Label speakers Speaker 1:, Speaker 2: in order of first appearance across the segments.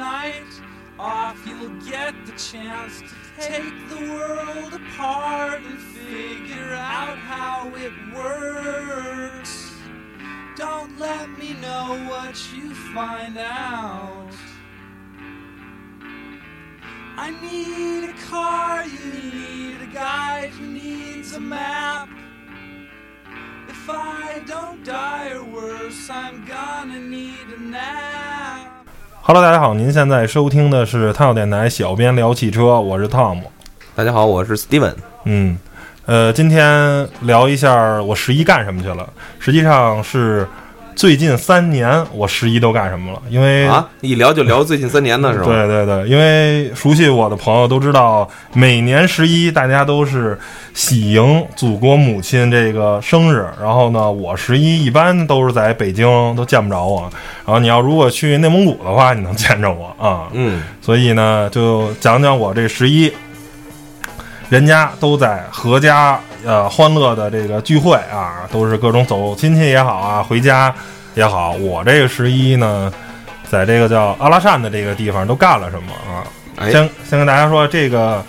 Speaker 1: off, you'll get the chance to take the world apart and figure out how it works. Don't let me know what you find out. I need a car, you need a guide, who needs a map. If I don't die or worse, I'm gonna need a nap.
Speaker 2: Hello，大家好，您现在收听的是汤小电台小编聊汽车，我是 Tom。
Speaker 3: 大家好，我是 Steven。
Speaker 2: 嗯，呃，今天聊一下我十一干什么去了。实际上是最近三年我十一都干什么了，因为
Speaker 3: 啊，一聊就聊最近三年的，是吧？
Speaker 2: 对对对，因为熟悉我的朋友都知道，每年十一大家都是喜迎祖国母亲这个生日。然后呢，我十一一般都是在北京，都见不着我。然后你要如果去内蒙古的话，你能见着我啊。
Speaker 3: 嗯，
Speaker 2: 所以呢，就讲讲我这十一，人家都在阖家呃欢乐的这个聚会啊，都是各种走亲戚也好啊，回家也好。我这个十一呢，在这个叫阿拉善的这个地方都干了什么啊？
Speaker 3: 哎，
Speaker 2: 先先跟大家说，这个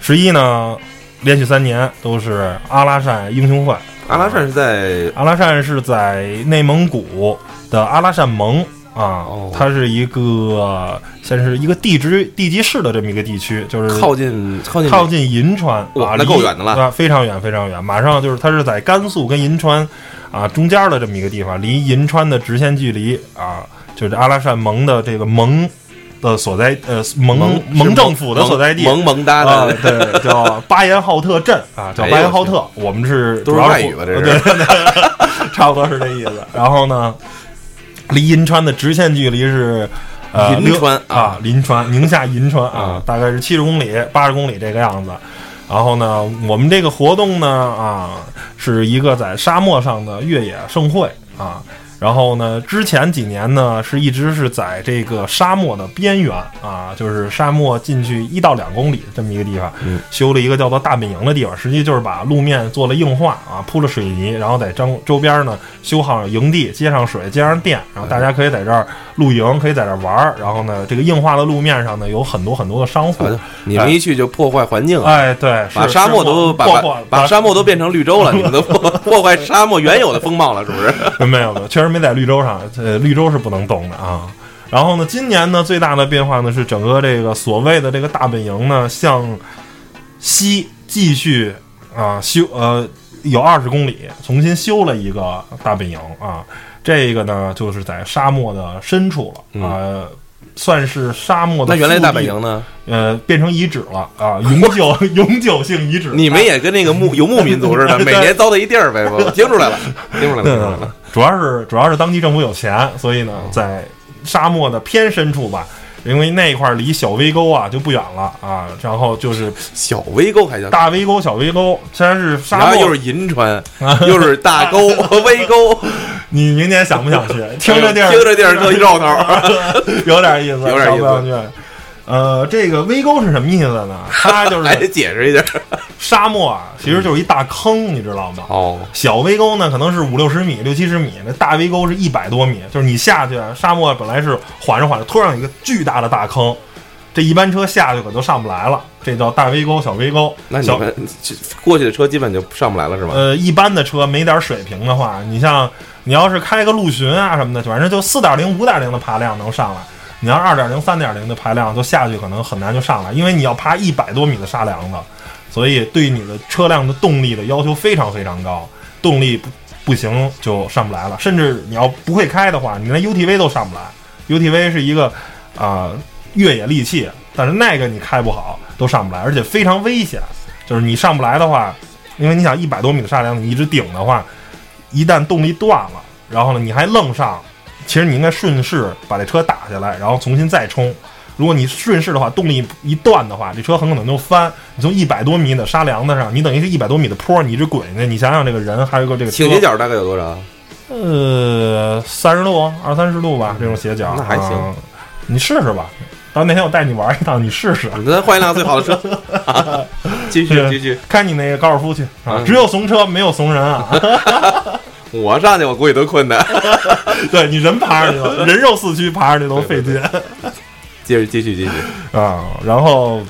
Speaker 2: 十一呢，连续三年都是阿拉善英雄会。
Speaker 3: 阿拉善是在
Speaker 2: 阿拉善是在内蒙古的阿拉善盟啊，
Speaker 3: 哦
Speaker 2: 它是一个先是一个地质地级市的这么一个地区，就是
Speaker 3: 靠近靠近
Speaker 2: 靠近银川，啊，
Speaker 3: 哇那
Speaker 2: 离
Speaker 3: 够远的了
Speaker 2: 啊，非常远非常远，马上就是它是在甘肃跟银川啊中间的这么一个地方，离银川的直线距离啊，就是阿拉善盟的这个盟的所在呃盟
Speaker 3: 蒙
Speaker 2: 盟政府的所在地。
Speaker 3: 萌萌哒
Speaker 2: 啊，
Speaker 3: 的，
Speaker 2: 对，叫巴彦浩特镇啊，叫巴彦浩特。我们是
Speaker 3: 都是外语吧这是
Speaker 2: 差不多是这意思。然后呢，离银川的直线距离是呃
Speaker 3: 银川
Speaker 2: 啊，银川宁夏银川啊
Speaker 3: 啊，
Speaker 2: 大概是七十公里、八十公里这个样子。然后呢，我们这个活动呢啊，是一个在沙漠上的越野盛会啊。然后呢，之前几年呢是一直是在这个沙漠的边缘啊，就是沙漠进去一到两公里这么一个地方，
Speaker 3: 嗯
Speaker 2: 修了一个叫做大本营的地方，实际就是把路面做了硬化啊，铺了水泥，然后在周周边呢修好营地，接上水，接上电，然后大家可以在这儿露营，可以在这儿玩儿。然后呢，这个硬化的路面上呢有很多很多的商户
Speaker 3: 你们一去就破坏环境啊，
Speaker 2: 哎，对，
Speaker 3: 把沙漠都
Speaker 2: 破坏
Speaker 3: 把沙漠都变成绿洲了，你们都破破坏沙漠原有的风貌了，是不是？
Speaker 2: 没有没有，确实没在绿洲上，呃，绿洲是不能动的啊。然后呢，今年呢最大的变化呢是整个这个所谓的这个大本营呢向西继续啊修呃有二十公里，重新修了一个大本营啊。这个呢就是在沙漠的深处了啊。算是沙漠的
Speaker 3: 嗯那原来大本营呢？
Speaker 2: 呃变成遗址了啊，永久 永久性遗址。
Speaker 3: 你们也跟那个牧游牧民族似的，每年糟蹋一地儿呗，我 听出来了，听出来了，听出来了。
Speaker 2: 主要是主要是当地政府有钱，所以呢，
Speaker 3: 哦
Speaker 2: 在沙漠的偏深处吧，因为那一块儿离小围沟啊就不远了啊，然后就是
Speaker 3: 小围沟还叫
Speaker 2: 大围沟、小围沟，虽然是沙漠，
Speaker 3: 又是银川，又是大沟、围沟，
Speaker 2: 你明年想不想去？听着地儿，
Speaker 3: 听着地儿特热闹。
Speaker 2: 有点意思，
Speaker 3: 有点意思？
Speaker 2: 呃，这个微沟是什么意思呢？它就
Speaker 3: 还得解释一下。
Speaker 2: 沙漠啊，其实就是一大坑，你知道吗？
Speaker 3: 哦，
Speaker 2: 小微沟呢，可能是五六十米、六七十米，那大微沟是一百多米，就是你下去，沙漠本来是缓着缓着，突然有一个巨大的大坑，这一般车下去可就上不来了，这叫大微沟、小微沟。
Speaker 3: 那你们过去的车基本就上不来了，是吧？
Speaker 2: 呃，一般的车没点水平的话，你像你要是开个陆巡啊什么的，反正就四点零、五点零的爬量能上来。你要二点零、三点零的排量，就下去可能很难就上来，因为你要爬一百多米的沙梁子，所以对你的车辆的动力的要求非常非常高，动力不不行就上不来了。甚至你要不会开的话，你连 UTV 都上不来。UTV 是一个啊、越野利器，但是那个你开不好都上不来，而且非常危险。就是你上不来的话，因为你想一百多米的沙梁，你一直顶的话，一旦动力断了，然后呢你还愣上，其实你应该顺势把这车打下来，然后重新再冲。如果你顺势的话，动力一断的话，这车很可能就翻。你从一百多米的沙梁子上，你等于是一百多米的坡，你一直滚下去。你想想，这个人还有个这个
Speaker 3: 倾斜角大概有多少？
Speaker 2: 呃，三十度、二三十度吧，这种斜角
Speaker 3: 那还行
Speaker 2: 啊你试试吧。到那天我带你玩一趟，你试试。
Speaker 3: 咱换一辆最好的车，啊 继续继续。
Speaker 2: 开你那个高尔夫去啊！
Speaker 3: 嗯
Speaker 2: 只有怂车，没有怂人啊！
Speaker 3: 我上去我估计都困难。
Speaker 2: 对你人爬上去了，人肉四驱爬上去都费劲。
Speaker 3: 接着继续继续。
Speaker 2: 啊，然后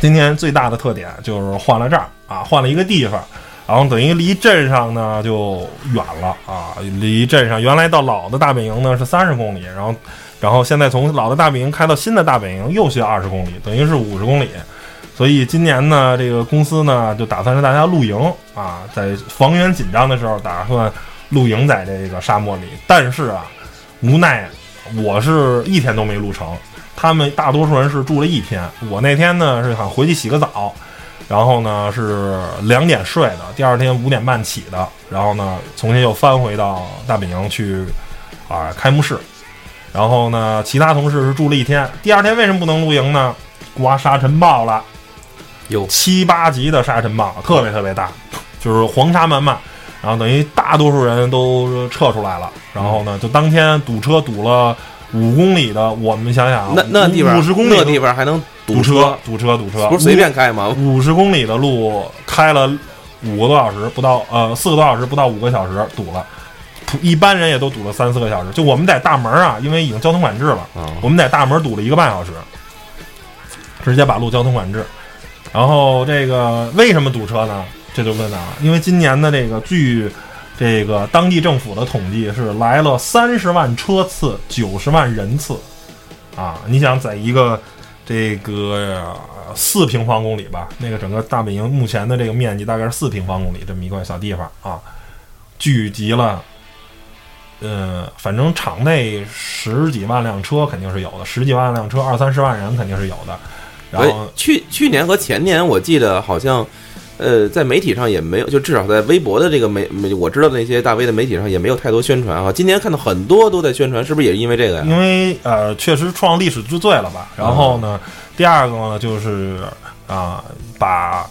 Speaker 2: 今天最大的特点就是换了这儿啊，换了一个地方，然后等于离镇上呢就远了啊，离镇上原来到老的大本营呢是三十公里，然后然后现在从老的大本营开到新的大本营又需要二十公里，等于是五十公里。所以今年呢，这个公司呢就打算让大家露营啊，在房源紧张的时候打算露营在这个沙漠里，但是啊，无奈我是一天都没露成。他们大多数人是住了一天，我那天呢是想回去洗个澡，然后呢是两点睡的，第二天五点半起的，然后呢重新又翻回到大本营去啊开幕式，然后呢其他同事是住了一天，第二天为什么不能露营呢？刮沙尘暴了，
Speaker 3: 有
Speaker 2: 七八级的沙尘暴，特别特别大，就是黄沙漫漫，然后等于大多数人都撤出来了，然后呢就当天堵车堵了。五公里的，我们想想，
Speaker 3: 那那地方
Speaker 2: 五十公里
Speaker 3: 的地方还能
Speaker 2: 堵
Speaker 3: 车，
Speaker 2: 堵车，堵车，
Speaker 3: 不是随便开吗？
Speaker 2: 五十公里的路开了五个多小时，不到呃四个多小时，不到五个小时堵了，一般人也都堵了三四个小时。就我们在大门啊，因为已经交通管制了，我们在大门堵了一个半小时，直接把路交通管制。然后这个为什么堵车呢？这就问了啊，因为今年的这个据。这个当地政府的统计是来了三十万车次，九十万人次，啊，你想在一个这个四平方公里吧，那个整个大本营目前的这个面积大概是四平方公里这么一块小地方啊，聚集了，呃，反正场内十几万辆车肯定是有的，十几万辆车，二三十万人肯定是有的。然后
Speaker 3: 去去年和前年，我记得好像。呃，在媒体上也没有，就至少在微博的这个媒媒，我知道的那些大 V 的媒体上也没有太多宣传啊。今年看到很多都在宣传，是不是也是因为这个呀？
Speaker 2: 因为呃，确实创历史之最了吧。然后呢，第二个呢，就是啊，把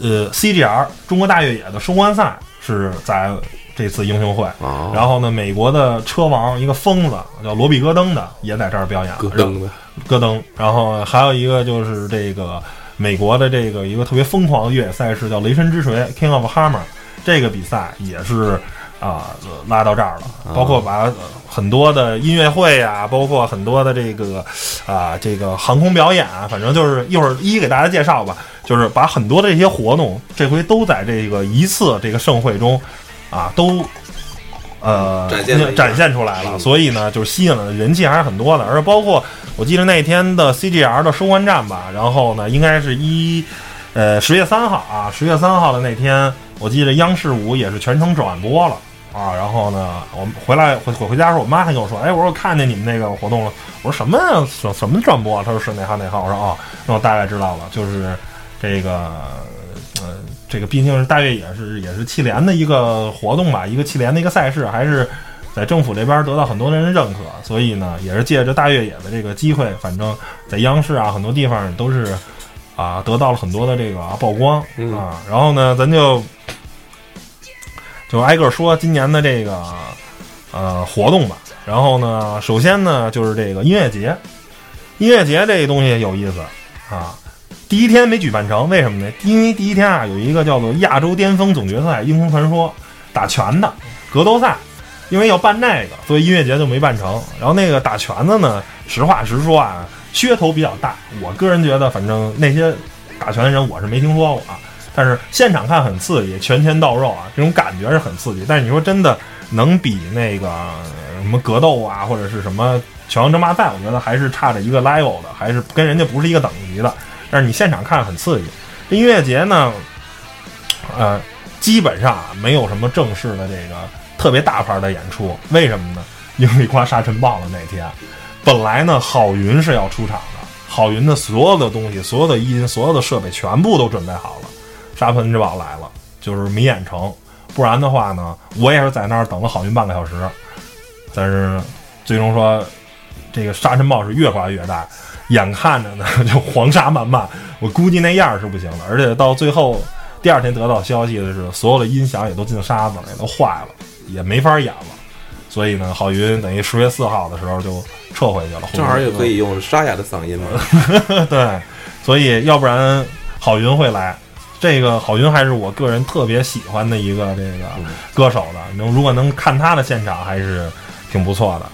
Speaker 2: 呃 CGR 中国大越野的收官赛是在这次英雄会。然后呢，美国的车王一个疯子叫罗比戈登的也在这儿表演。
Speaker 3: 戈登的
Speaker 2: 戈登。然后还有一个就是这个。美国的这个一个特别疯狂的越野赛事叫雷神之锤 （King of Hammer），这个比赛也是啊拉到这儿了，包括把很多的音乐会啊，包括很多的这个啊这个航空表演啊，反正就是一会儿一一给大家介绍吧，就是把很多的这些活动这回都在这个一次这个盛会中啊都。呃，
Speaker 3: 展现
Speaker 2: 展现出来了，所以呢，就是吸引了人气还是很多的，而且包括我记得那天的 CGR 的收官战吧，然后呢，应该是一呃十月三号啊，十月三号的那天，我记得央视五也是全程转播了啊，然后呢，我们回来回回回家时候，我妈还跟我说，哎，我说我看见你们那个活动了，我说什么什什么转播？啊她说是哪号哪号？我说哦，那我大概知道了，就是这个。这个毕竟是大越野，是也是汽联的一个活动吧，一个汽联的一个赛事，还是在政府这边得到很多人的认可，所以呢，也是借着大越野的这个机会，反正在央视啊很多地方都是啊得到了很多的这个曝光啊。然后呢，咱就就挨个说今年的这个呃活动吧。然后呢，首先呢就是这个音乐节，音乐节这东西有意思啊。第一天没举办成，为什么呢？因为第一天啊，有一个叫做亚洲巅峰总决赛英雄传说打拳的格斗赛，因为要办那个，所以音乐节就没办成。然后那个打拳的呢，实话实说啊，噱头比较大。我个人觉得，反正那些打拳的人我是没听说过啊，但是现场看很刺激，拳拳到肉啊，这种感觉是很刺激。但是你说真的能比那个什么格斗啊，或者是什么拳王争霸赛，我觉得还是差着一个 level 的，还是跟人家不是一个等级的。但是你现场看很刺激。这音乐节呢，呃，基本上啊没有什么正式的这个特别大牌的演出。为什么呢？因为刮沙尘暴的那天，本来呢，郝云是要出场的，郝云的所有的东西、所有的音、所有的设备全部都准备好了，沙尘之宝来了，就是没演成。不然的话呢，我也是在那儿等了郝云半个小时。但是最终说，这个沙尘暴是越刮越大。眼看着呢，就黄沙漫漫，我估计那样是不行的。而且到最后，第二天得到消息的是，所有的音响也都进沙子了，也都坏了，也没法演了。所以呢，郝云等于十月四号的时候就撤回去了。
Speaker 3: 正好也可以用沙哑的嗓音嘛。
Speaker 2: 对，所以要不然郝云会来。这个郝云还是我个人特别喜欢的一个这个歌手的。能如果能看他的现场，还是挺不错的。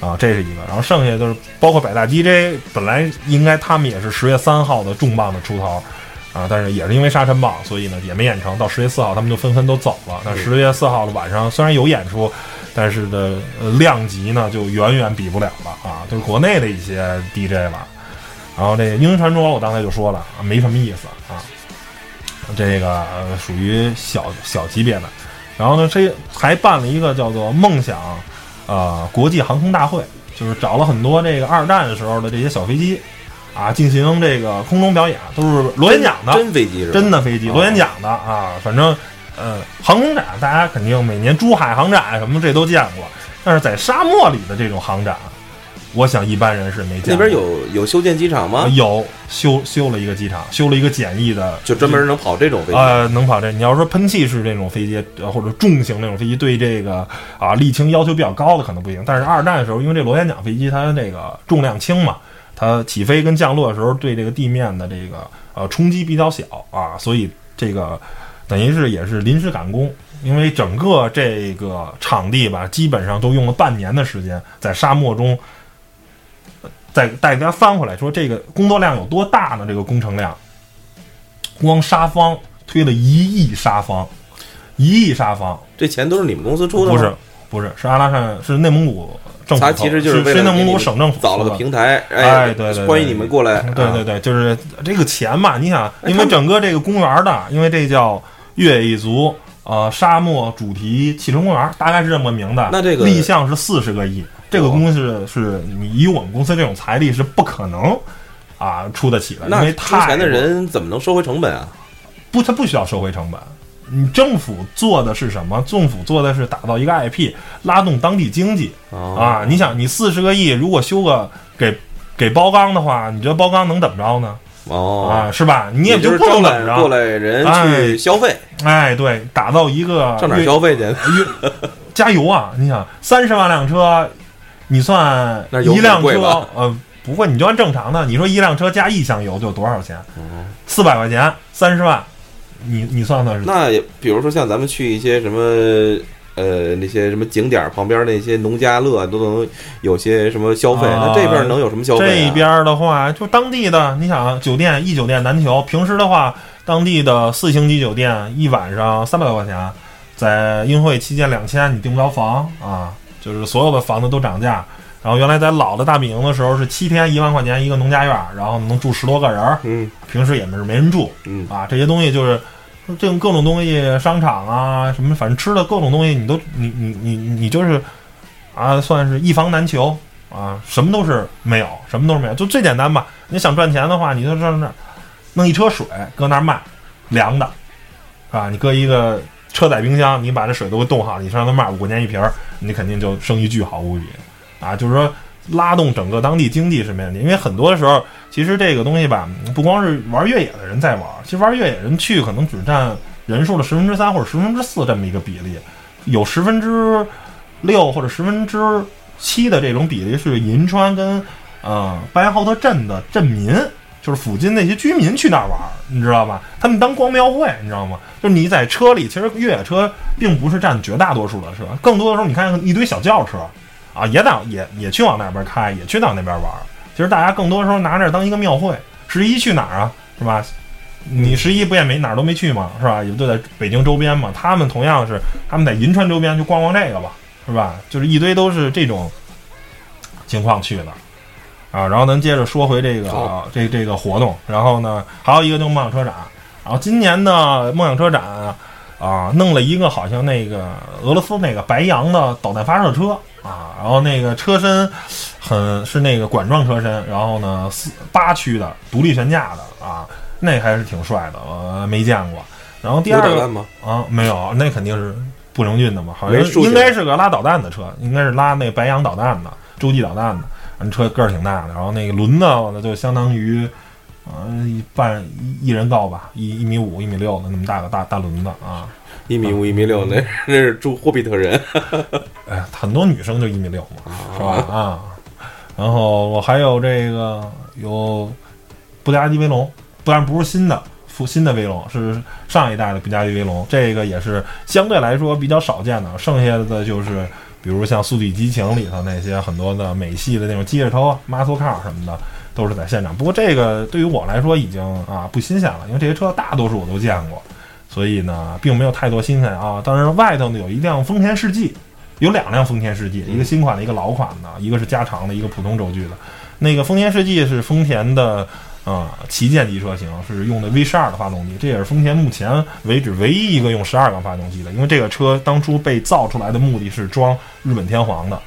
Speaker 2: 啊，这是一个。然后剩下就是包括百大 DJ，本来应该他们也是十月三号的重磅的出头。啊，但是也是因为沙尘暴，所以呢也没演成。到十月四号，他们就纷纷都走了。那十月四号的晚上虽然有演出，但是的呃量级呢就远远比不了了啊，就是国内的一些 DJ 了。然后这个英雄传说，我刚才就说了啊，没什么意思啊，这个呃属于小小级别的。然后呢，这还办了一个叫做“梦想”呃国际航空大会，就是找了很多这个二战的时候的这些小飞机。啊，进行这个空中表演，都是螺旋桨的，
Speaker 3: 真飞机是
Speaker 2: 真的飞机，螺旋桨的啊。反正，呃，航空展大家肯定每年珠海航展什么这都见过，但是在沙漠里的这种航展，我想一般人是没见过。
Speaker 3: 那边有有修建机场吗？
Speaker 2: 有修修了一个机场，修了一个简易的，
Speaker 3: 就专门能跑这种飞机。
Speaker 2: 呃，能跑这。你要说喷气式这种飞机，或者重型那种飞机，对这个啊沥青要求比较高的可能不行。但是二战的时候，因为这螺旋桨飞机它那个重量轻嘛。它起飞跟降落的时候，对这个地面的这个呃冲击比较小啊，所以这个等于是也是临时赶工，因为整个这个场地吧，基本上都用了半年的时间在沙漠中，再带大家翻回来说，这个工作量有多大呢？这个工程量，光沙方推了一亿沙方，一亿沙方，
Speaker 3: 这钱都是你们公司出的
Speaker 2: 吗？不是，不是，是阿拉善，是内蒙古政府。
Speaker 3: 他其实就是
Speaker 2: 内蒙古省政府
Speaker 3: 找了个平台，
Speaker 2: 哎，对对，
Speaker 3: 欢迎你们过来。
Speaker 2: 对对对，就是这个钱嘛，你想，因为整个这个公园的，因为这叫越野一族呃沙漠主题汽车公园，大概是这么个名字。
Speaker 3: 那这个
Speaker 2: 立项是四十个亿，这个公司是你以我们公司这种财力是不可能啊出得起的，因为
Speaker 3: 出钱的人怎么能收回成本啊？
Speaker 2: 不，他不需要收回成本。你政府做的是什么？政府做的是打造一个 IP，拉动当地经济啊！你想，你四十个亿，如果修个给给包钢的话，你觉得包钢能怎么着呢？
Speaker 3: 哦，
Speaker 2: 啊，是吧？你
Speaker 3: 也
Speaker 2: 就不能怎么着？
Speaker 3: 过来人去消费，
Speaker 2: 哎，对，打造一个
Speaker 3: 上哪消费去？
Speaker 2: 加油啊！你想，三十万辆车，你算一辆车，呃，不会，你就按正常的，你说一辆车加一箱油就多少钱？四百块钱，三十万。你你算算是
Speaker 3: 那也，比如说像咱们去一些什么呃那些什么景点旁边那些农家乐都能有些什么消费，那这边能有什么消费？
Speaker 2: 这边的话，就当地的，你想酒店一酒店难求。平时的话，当地的四星级酒店一晚上三百多块钱，在英会期间两千，你订不着房啊，就是所有的房子都涨价。然后原来在老的大本营的时候是七天一万块钱一个农家院，然后能住十多个人儿，
Speaker 3: 嗯，
Speaker 2: 平时也是没人住，
Speaker 3: 嗯
Speaker 2: 啊，这些东西就是。这种各种东西，商场啊，什么反正吃的各种东西，你都你你你你就是，啊，算是一房难求啊，什么都是没有，什么都是没有，就最简单吧。你想赚钱的话，你就上那弄一车水搁那儿卖，凉的，啊，你搁一个车载冰箱，你把这水都给冻好，你上那卖五块钱一瓶儿，你肯定就生意巨好无比，啊，就是说。拉动整个当地经济是没问题，因为很多的时候，其实这个东西吧，不光是玩越野的人在玩，其实玩越野人去可能只占人数的十分之三或者十分之四这么一个比例，有十分之六或者十分之七的这种比例是银川跟呃巴彦浩特镇的镇民，就是附近那些居民去那儿玩，你知道吧？他们当光庙会，你知道吗？就是你在车里，其实越野车并不是占绝大多数的车，更多的时候你看一堆小轿车。啊，也到也也去往那边开，也去到那边玩。其实大家更多的时候拿这当一个庙会。十一去哪儿啊？是吧？你十一不也没哪儿都没去吗？是吧？也就在北京周边嘛。他们同样是他们在银川周边去逛逛这个吧，是吧？就是一堆都是这种情况去的啊。然后咱接着说回这个这这个活动。然后呢，还有一个就是梦想车展。然后今年的梦想车展啊，弄了一个好像那个俄罗斯那个白羊的导弹发射车。啊，然后那个车身很是那个管状车身，然后呢四八驱的独立悬架的啊，那还是挺帅的，我没见过。然后第二个啊没有，那肯定是步行军的嘛，好像应该是个拉导弹的车，应该是拉那白羊导弹的洲际导弹的。人车个儿挺大的，然后那个轮子就相当于嗯一半一人高吧，一一米五一米六的那么大个大大轮子啊。
Speaker 3: 一米五一米六，那那是住霍比特人。
Speaker 2: 哎，很多女生就一米六嘛，是吧？啊，然后我还有这个有布加迪威龙，当然不是新的，复新的威龙是上一代的布加迪威龙，这个也是相对来说比较少见的。剩下的就是比如像《速度与激情》里头那些很多的美系的那种机械车、muscle car 什么的，都是在现场。不过这个对于我来说已经啊不新鲜了，因为这些车大多数我都见过，所以呢并没有太多新鲜啊。当然外头呢有一辆丰田世纪，有两辆丰田世纪，一个新款的，一个老款的，一个是加长的，一个普通轴距的。那个丰田世纪是丰田的。啊，旗舰级车型是用的 V 十二的发动机，这也是丰田目前为止唯一一个用十二缸发动机的。因为这个车当初被造出来的目的是装日本天皇的，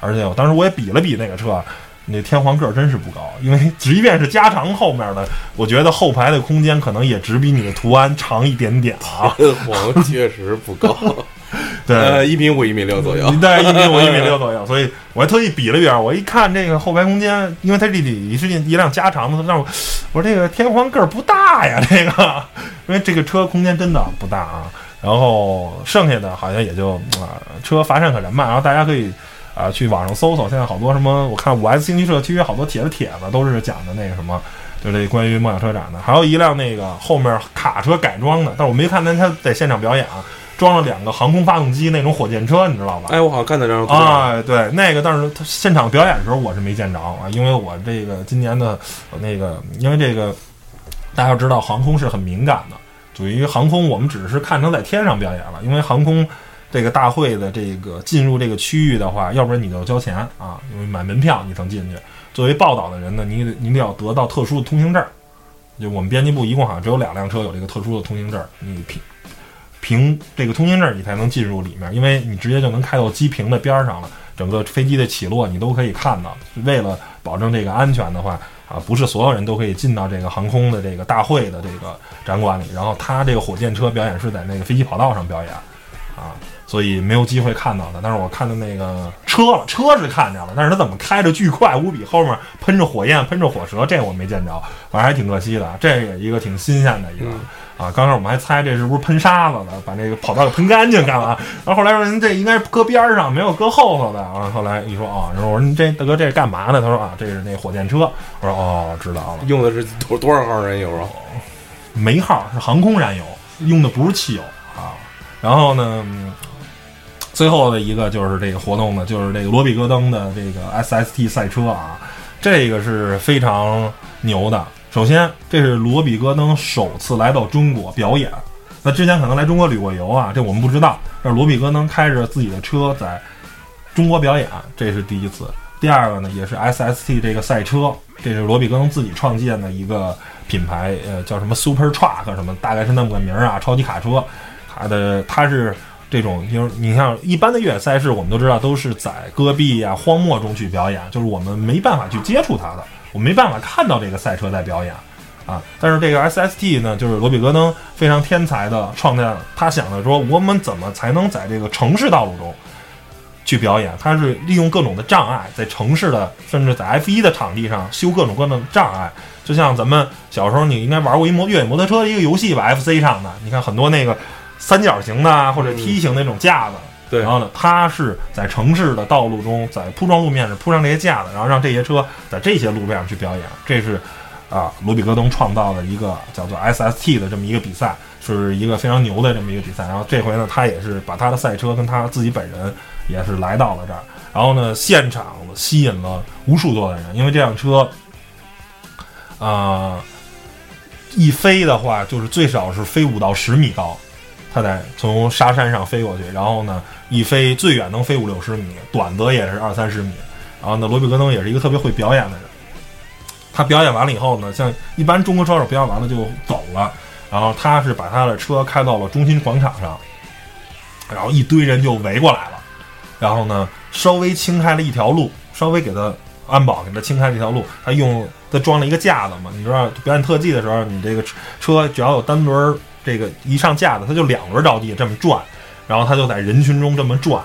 Speaker 2: 而且我当时我也比了比那个车，那天皇个儿真是不高，因为 即便是加长后面的，我觉得后排的空间可能也只比你的途安长一点点啊。
Speaker 3: 天皇确实不高。
Speaker 2: 对，
Speaker 3: 一米五、一米六左右，
Speaker 2: 对，一米五、一米六左右，所以我还特意比了比，我一看这个后排空间，因为它这里是一辆加长的，让我我说这个天皇个儿不大呀，这个，因为这个车空间真的不大啊。然后剩下的好像也就啊，车乏善可陈吧。然后大家可以啊去网上搜搜，现在好多什么，我看五 S 星级社区好多帖子帖子都是讲的那个什么，就这关于梦想车展的。还有一辆那个后面卡车改装的，但是我没看见他在现场表演啊。装了两个航空发动机那种火箭车，你知道吧？
Speaker 3: 哎，我好像看到这张。
Speaker 2: 哎，对，那个，但是他现场表演的时候我是没见着啊，因为我这个今年的那个，因为这个大家要知道，航空是很敏感的。属于航空，我们只是看成在天上表演了，因为航空这个大会的这个进入这个区域的话，要不然你就交钱啊，因为买门票你才进去。作为报道的人呢，你得你得要得到特殊的通行证。就我们编辑部一共好像只有两辆车有这个特殊的通行证，你凭。凭这个通行证，你才能进入里面，因为你直接就能开到机坪的边儿上了。整个飞机的起落你都可以看到。为了保证这个安全的话，啊，不是所有人都可以进到这个航空的这个大会的这个展馆里。然后他这个火箭车表演是在那个飞机跑道上表演，啊。所以没有机会看到的，但是我看到那个车了，车是看见了，但是他怎么开着巨快无比，后面喷着火焰，喷着火舌，这我没见着，反正还挺可惜的。这也一个挺新鲜的一个啊，刚开始我们还猜这是不是喷沙子的，把那个跑道给喷干净干嘛？然后后来说您这应该是搁边上，没有搁后头的。然后后来一说啊，然后我说您这大哥这是干嘛呢？他说啊，这是那火箭车。我说哦，知道了，
Speaker 3: 用的是多多少号燃油啊？
Speaker 2: 煤号是航空燃油，用的不是汽油啊。然后呢？最后的一个就是这个活动呢，就是这个罗比戈登的这个 SST 赛车啊，这个是非常牛的。首先，这是罗比戈登首次来到中国表演，那之前可能来中国旅过游啊，这我们不知道。但是罗比戈登开着自己的车在中国表演，这是第一次。第二个呢，也是 SST 这个赛车，这是罗比戈登自己创建的一个品牌，呃，叫什么 Super Truck 什么，大概是那么个名儿啊，超级卡车。它的它是。这种就是你像一般的越野赛事，我们都知道都是在戈壁呀、荒漠中去表演，就是我们没办法去接触它的，我没办法看到这个赛车在表演啊。但是这个 SST 呢，就是罗比戈登非常天才的创建，他想的说，我们怎么才能在这个城市道路中去表演？他是利用各种的障碍，在城市的甚至在 F1 的场地上修各种各样的障碍，就像咱们小时候你应该玩过一摩越野摩托车一个游戏吧？FC 上的，你看很多那个。三角形的或者梯形那种架子，
Speaker 3: 对，
Speaker 2: 然后呢，它是在城市的道路中，在铺装路面上铺上这些架子，然后让这些车在这些路面上去表演。这是啊，罗比戈登创造的一个叫做 SST 的这么一个比赛，是一个非常牛的这么一个比赛。然后这回呢，他也是把他的赛车跟他自己本人也是来到了这儿，然后呢，现场吸引了无数多的人，因为这辆车啊，一飞的话就是最少是飞五到十米高。他在从沙山上飞过去，然后呢，一飞最远能飞五六十米，短则也是二三十米。然后呢，罗比戈登也是一个特别会表演的人。他表演完了以后呢，像一般中国车手表演完了就走了，然后他是把他的车开到了中心广场上，然后一堆人就围过来了，然后呢，稍微清开了一条路，稍微给他安保给他清开了一条路。他用他装了一个架子嘛，你知道表演特技的时候，你这个车只要有单轮。这个一上架子，他就两轮着地这么转，然后他就在人群中这么转，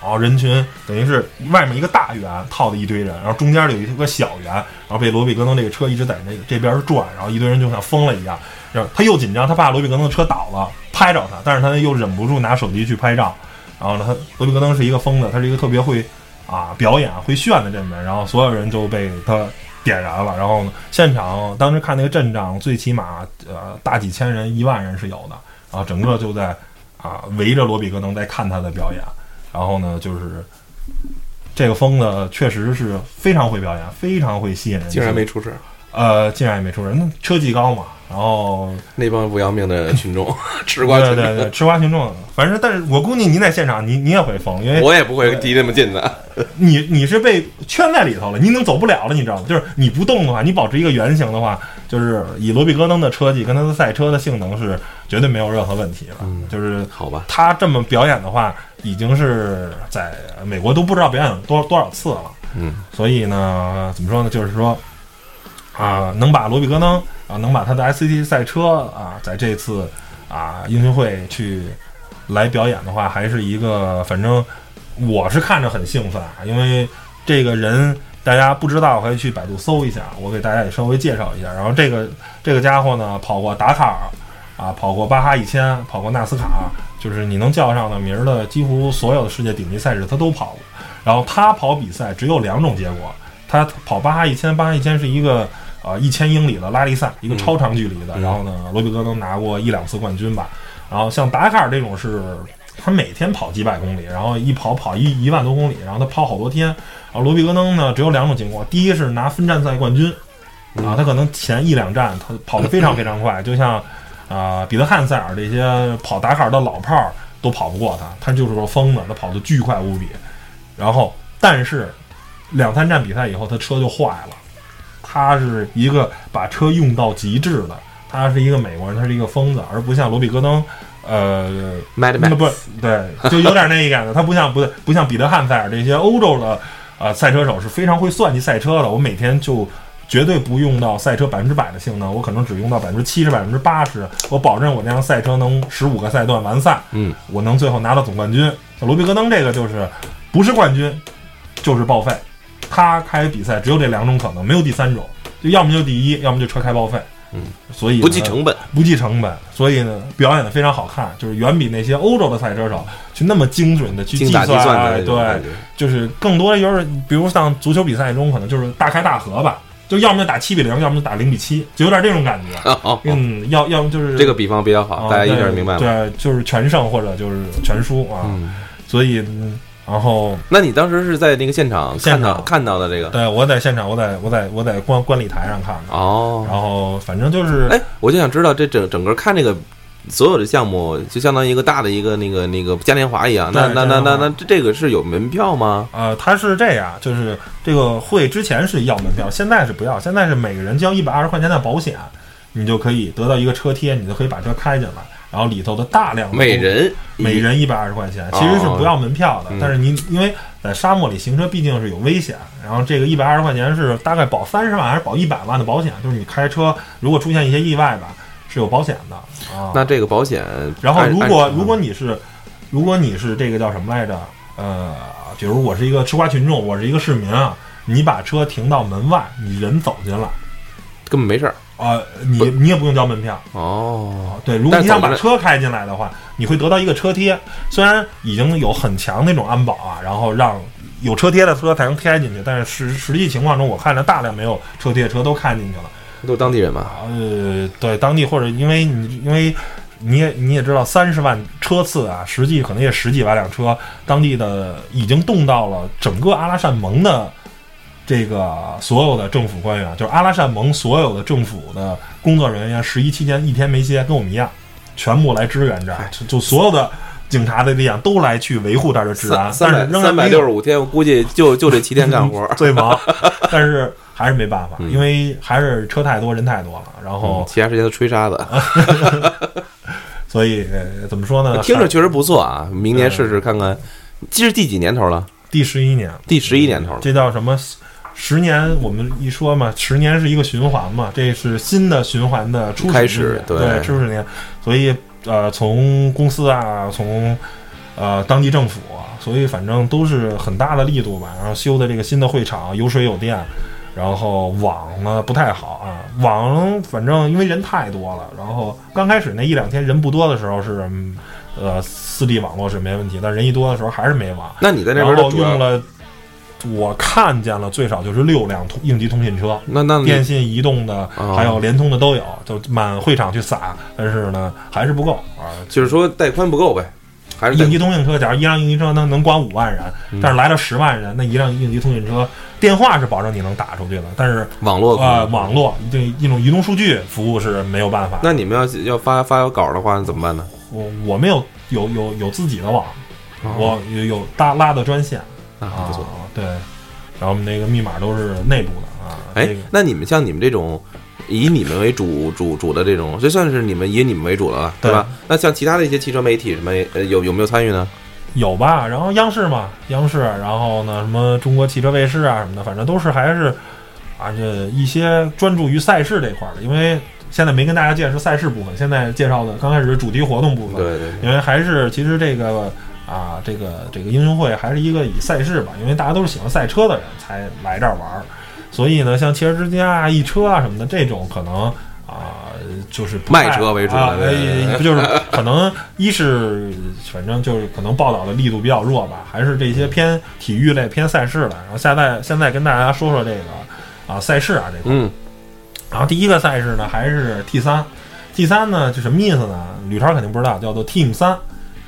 Speaker 2: 然后人群等于是外面一个大圆套的一堆人，然后中间有一个小圆，然后被罗比戈登这个车一直在那个这边转，然后一堆人就像疯了一样，然后他又紧张，他怕罗比戈登的车倒了拍着他，但是他又忍不住拿手机去拍照，然后呢，他罗比戈登是一个疯子，他是一个特别会啊表演会炫的这么人，然后所有人就被他。点燃了，然后呢？现场当时看那个阵仗，最起码呃大几千人、一万人是有的，然后整个就在啊围着罗比戈登在看他的表演，然后呢就是这个疯子确实是非常会表演，非常会吸引人，
Speaker 3: 竟然没出事，
Speaker 2: 呃，竟然也没出事，那车技高嘛，然后
Speaker 3: 那帮不要命的群众，吃瓜群众，
Speaker 2: 对对对，吃瓜群众，反正但是我估计您在现场你你也会疯，因为
Speaker 3: 我也不会离那么近的。
Speaker 2: 你你是被圈在里头了，你已经走不了了，你知道吗？就是你不动的话，你保持一个圆形的话，就是以罗比戈登的车技跟他的赛车的性能是绝对没有任何问题了。
Speaker 3: 嗯
Speaker 2: 就是
Speaker 3: 好吧，
Speaker 2: 他这么表演的话，已经是在美国都不知道表演多多少次了。
Speaker 3: 嗯，
Speaker 2: 所以呢，怎么说呢？就是说啊、能把罗比戈登啊，能把他的 SCT 赛车啊，在这次啊英雄会去来表演的话，还是一个反正我是看着很兴奋啊，因为这个人大家不知道可以去百度搜一下，我给大家也稍微介绍一下。然后这个这个家伙呢，跑过达喀尔啊，跑过巴哈一千，跑过纳斯卡，就是你能叫上的名儿的，几乎所有的世界顶级赛事他都跑过。然后他跑比赛只有两种结果，他跑巴哈一千，巴哈一千是一个呃一千英里的拉力赛，一个超长距离的。
Speaker 3: 嗯
Speaker 2: 然后呢，罗比戈登拿过一两次冠军吧。然后像达喀尔这种是，他每天跑几百公里，然后一跑跑一一万多公里，然后他跑好多天。然后罗比戈登呢，只有两种情况，第一是拿分站赛冠军，啊，他可能前一两站他跑得非常非常快，就像啊、彼得汉塞尔这些跑达喀尔的老炮儿都跑不过他，他就是个疯子，他跑得巨快无比。然后，但是两三站比赛以后，他车就坏了。他是一个把车用到极致的，他是一个美国人，他是一个疯子，而不像罗比戈登，呃那不对，就有点那一感觉。他不像不不像彼得汉塞尔这些欧洲的呃赛车手是非常会算计赛车的。我每天就绝对不用到赛车百分之百的性能，我可能只用到百分之七十、百分之八十。我保证我那辆赛车能十五个赛段完赛，
Speaker 3: 嗯，
Speaker 2: 我能最后拿到总冠军。像罗比戈登这个就是不是冠军就是报废，他开比赛只有这两种可能，没有第三种，就要么就第一，要么就车开报废。
Speaker 3: 嗯，
Speaker 2: 所以
Speaker 3: 不计成本，
Speaker 2: 不计成本，所以呢，表演的非常好看，就是远比那些欧洲的赛车手去那么精准的去计
Speaker 3: 算
Speaker 2: 对，就是更多的就是，比如像足球比赛中，可能就是大开大合吧，就要么就打七比零，要么就打零比七，就有点这种感觉。
Speaker 3: 哦哦，
Speaker 2: 嗯，要要么就是
Speaker 3: 这个比方比较好，
Speaker 2: 啊
Speaker 3: 大家一下
Speaker 2: 对
Speaker 3: 明白了。
Speaker 2: 对，就是全胜或者就是全输啊。
Speaker 3: 嗯，
Speaker 2: 所以，嗯然后
Speaker 3: 那你当时是在那个现场
Speaker 2: 现场
Speaker 3: 看到看到的这个？
Speaker 2: 对我在现场，我在我在我在观观礼台上看的，
Speaker 3: 哦，
Speaker 2: 然后反正就是
Speaker 3: 哎，我就想知道这整整个看这个所有的项目，就相当于一个大的一个那个那个嘉年华一样。那那那那那这这个是有门票吗？
Speaker 2: 呃，它是这样，就是这个会之前是要门票，现在是不要，现在是每个人交一百二十块钱的保险，你就可以得到一个车贴，你就可以把车开进来，然后里头的大量的
Speaker 3: 每人
Speaker 2: 每人一百二十块钱，
Speaker 3: 哦
Speaker 2: 其实是不要门票的，
Speaker 3: 嗯
Speaker 2: 但是您因为在沙漠里行车毕竟是有危险，然后这个一百二十块钱是大概保三十万还是保一百万的保险，就是你开车如果出现一些意外吧，是有保险的啊。
Speaker 3: 那这个保险，
Speaker 2: 然后如果如果你是，如果你是这个叫什么来着？呃，比如我是一个吃瓜群众，我是一个市民啊，你把车停到门外，你人走进来，
Speaker 3: 根本没事儿
Speaker 2: 啊、你你也不用交门票。
Speaker 3: 哦。
Speaker 2: 对，如果你想把车开进来的话，你会得到一个车贴，虽然已经有很强那种安保啊，然后让有车贴的车才能开进去，但是实实际情况中，我看着大量没有车贴的车都开进去了。
Speaker 3: 都是当地人嘛，
Speaker 2: 呃，对，当地或者因为你因为你也你也知道，三十万车次啊，实际可能也十几万辆车，当地的已经动到了整个阿拉善盟的这个所有的政府官员，就是阿拉善盟所有的政府的工作人员，十一期间一天没歇，跟我们一样，全部来支援这儿，就就所有的警察的力量都来去维护这儿的治安，
Speaker 3: 三三百
Speaker 2: 但是仍然
Speaker 3: 三百六十五天，我估计就就这七天干活。
Speaker 2: 最忙，但是还是没办法，
Speaker 3: 嗯
Speaker 2: 因为还是车太多人太多了，然后
Speaker 3: 嗯其他时间都吹沙子，
Speaker 2: 所以、呃怎么说呢？
Speaker 3: 听着确实不错啊。明年试试看看，这是第几年头了？
Speaker 2: 第十一年，
Speaker 3: 第十一年头了。
Speaker 2: 这叫什么？十年，我们一说嘛，十年是一个循环嘛，这是新的循环的初
Speaker 3: 开
Speaker 2: 始
Speaker 3: 对
Speaker 2: 对初始年，所以呃，从公司啊，从呃当地政府啊，所以反正都是很大的力度吧。然后修的这个新的会场有水有电，然后网呢不太好啊，网反正因为人太多了，然后刚开始那一两天人不多的时候是。嗯呃，四 G 网络是没问题，但人一多的时候还是没网。
Speaker 3: 那你在那
Speaker 2: 然后用了，我看见了最少就是六辆通应急通信车，
Speaker 3: 那那
Speaker 2: 电信、移动的
Speaker 3: 哦
Speaker 2: 还有联通的都有，就满会场去撒，但是呢还是不够啊。
Speaker 3: 就是说带宽不够呗？还是
Speaker 2: 应急通信车，假如一辆应急车能能管五万人，
Speaker 3: 嗯
Speaker 2: 但是来了十万人，那一辆应急通信车电话是保证你能打出去的，但是
Speaker 3: 网络
Speaker 2: 呃网络这一种移动数据服务是没有办法。
Speaker 3: 那你们要要发发稿的话，那怎么办呢？
Speaker 2: 我我们有有有有自己的网，我有有搭拉的专线
Speaker 3: 啊，
Speaker 2: 啊
Speaker 3: 不错。，
Speaker 2: 对，然后我们那个密码都是内部的啊。
Speaker 3: 哎
Speaker 2: 这个，
Speaker 3: 那你们像你们这种以你们为主主主的这种，就算是你们以你们为主的了，对吧？那像其他的一些汽车媒体什么，呃，有有没有参与呢？
Speaker 2: 有吧？然后央视嘛，央视，然后呢，什么中国汽车卫视啊什么的，反正都是还是啊这一些专注于赛事这块儿的。因为现在没跟大家介绍赛事部分，现在介绍的刚开始是主题活动部分，
Speaker 3: 对对对，
Speaker 2: 因为还是其实这个啊这个这个英雄会还是一个以赛事吧，因为大家都是喜欢赛车的人才来这儿玩儿，所以呢，像汽车之家啊、易车啊什么的这种可能。啊，就是
Speaker 3: 卖车为主
Speaker 2: 啊，不就是可能一是反正就是可能报道的力度比较弱吧，还是这些偏体育类、偏赛事的。然后现在现在跟大家说说这个啊赛事啊这块。
Speaker 3: 嗯
Speaker 2: 然后第一个赛事呢还是 T 三，T 三呢就什么意思呢？吕超肯定不知道，叫做 Team 三。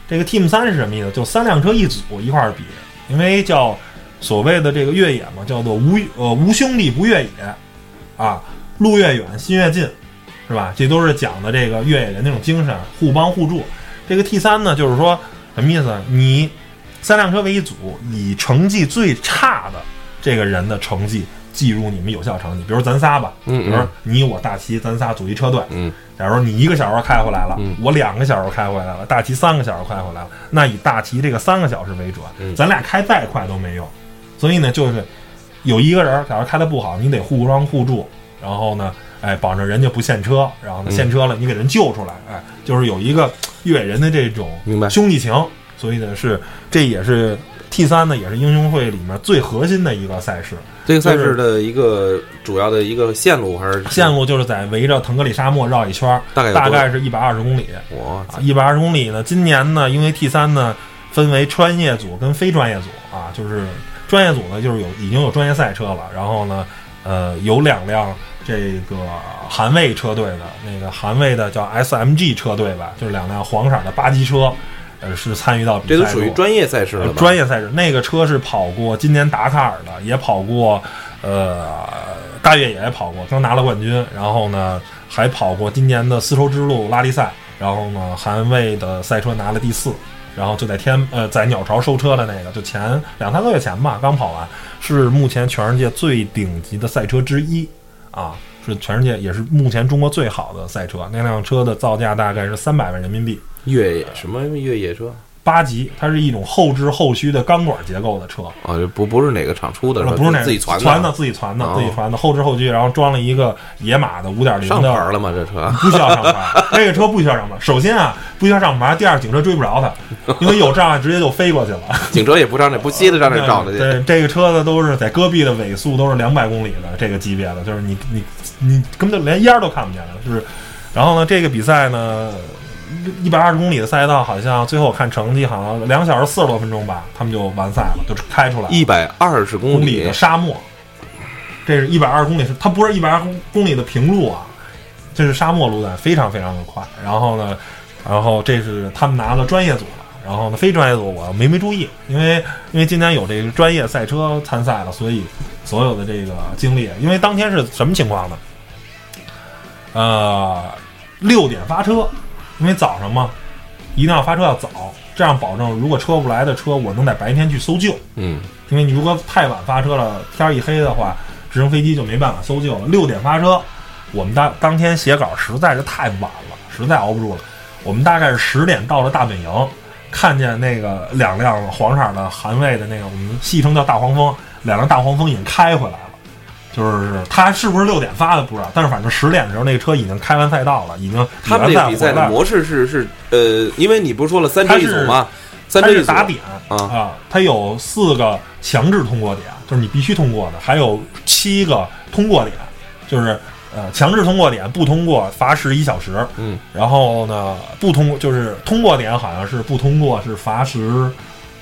Speaker 2: 这个 Team 三是什么意思？就三辆车一组一块儿比，因为叫所谓的这个越野嘛，叫做无呃无兄弟不越野啊，路越远心越近，是吧？这都是讲的这个越野人那种精神，互帮互助。这个 T 三呢，就是说什么意思？你三辆车为一组，以成绩最差的这个人的成绩计入你们有效成绩。比如咱仨吧，
Speaker 3: 嗯
Speaker 2: 比如你我大齐，咱仨组一车队。
Speaker 3: 嗯
Speaker 2: 假如你一个小时开回来了，
Speaker 3: 嗯
Speaker 2: 我两个小时开回来了，大齐三个小时开回来了，那以大齐这个三个小时为准，
Speaker 3: 嗯
Speaker 2: 咱俩开再快都没用。所以呢，就是有一个人，假如开的不好，你得互帮互助，然后呢，哎，保证人家不陷车，然后呢，
Speaker 3: 嗯
Speaker 2: 陷车了，你给人救出来，哎，就是有一个越野人的这种兄弟情。所以呢，是这也是 T 三呢，也是英雄会里面最核心的一个赛事。
Speaker 3: 这个赛事的一个主要的一个线路还是
Speaker 2: 线路就是在围着腾格里沙漠绕一圈，
Speaker 3: 大概
Speaker 2: 大概是一百二十公里。一百二十公里呢。今年呢，因为 T 三呢分为专业组跟非专业组啊，就是专业组呢就是有已经有专业赛车了，然后呢，呃，有两辆这个韩卫车队的那个韩卫的叫 SMG 车队吧，就是两辆黄色的八级车，呃，是参与到比赛
Speaker 3: 这都。属于专业赛事了
Speaker 2: 呃？专业赛事，那个车是跑过今年达喀尔的，也跑过呃大越野也跑过，刚拿了冠军。然后呢，还跑过今年的丝绸之路拉力赛。然后呢，韩卫的赛车拿了第四。然后就在天呃在鸟巢收车的那个，就前两三个月前吧，刚跑完，是目前全世界最顶级的赛车之一啊，是全世界也是目前中国最好的赛车。那辆车的造价大概是三百万人民币。
Speaker 3: 越野什么越野车
Speaker 2: 八级，它是一种后置后驱的钢管结构的车，
Speaker 3: 啊？这不不是哪个厂出的，
Speaker 2: 不是那
Speaker 3: 自己传
Speaker 2: 传的，自己传的，
Speaker 3: 哦
Speaker 2: 自己传的后置后驱，然后装了一个野马的五点零
Speaker 3: 上牌
Speaker 2: 的，
Speaker 3: 了吗？这车
Speaker 2: 不需要上牌，这个车不需要上牌。首先啊，不需要上牌，第二，警车追不着它，因为有障碍直接就飞过去了。
Speaker 3: 警车也不上这，不稀得上这照的 去。
Speaker 2: 对，这个车子都是在戈壁的尾速都是两百公里的这个级别的，就是你你你根本就连烟儿都看不见了，就是。然后呢，这个比赛呢，一百二十公里的赛道，好像最后我看成绩好像两小时四十多分钟吧，他们就完赛了，就开出来了。
Speaker 3: 一百二十公
Speaker 2: 公里的沙漠，这是一百二十公里，是它不是一百二十公里的平路啊，这是沙漠路段，非常非常的快。然后呢，然后这是他们拿了专业组了，然后呢非专业组我没没注意，因为因为今年有这个专业赛车参赛了，所以所有的这个经历，因为当天是什么情况呢？呃，六点发车，因为早上嘛，一定要发车要早，这样保证如果车不来的车，我能在白天去搜救。
Speaker 3: 嗯，
Speaker 2: 因为你如果太晚发车了，天一黑的话，直升飞机就没办法搜救了。六点发车，我们当当天写稿实在是太晚了，实在熬不住了。我们大概是十点到了大本营，看见那个两辆黄色的韩卫的那个，我们戏称叫大黄蜂，两辆大黄蜂已经开回来了。就是他是不是六点发的不知道，但是反正十点的时候那个车已经开完赛道了，已经
Speaker 3: 他们这个比赛模式是是呃，因为你不是说了三车一组吗？三
Speaker 2: 它
Speaker 3: 车一组
Speaker 2: 是打点
Speaker 3: 啊。
Speaker 2: 啊，它有四个强制通过点，就是你必须通过的，还有七个通过点，就是呃强制通过点不通过罚时一小时，
Speaker 3: 嗯，
Speaker 2: 然后呢不通就是通过点好像是不通过是罚时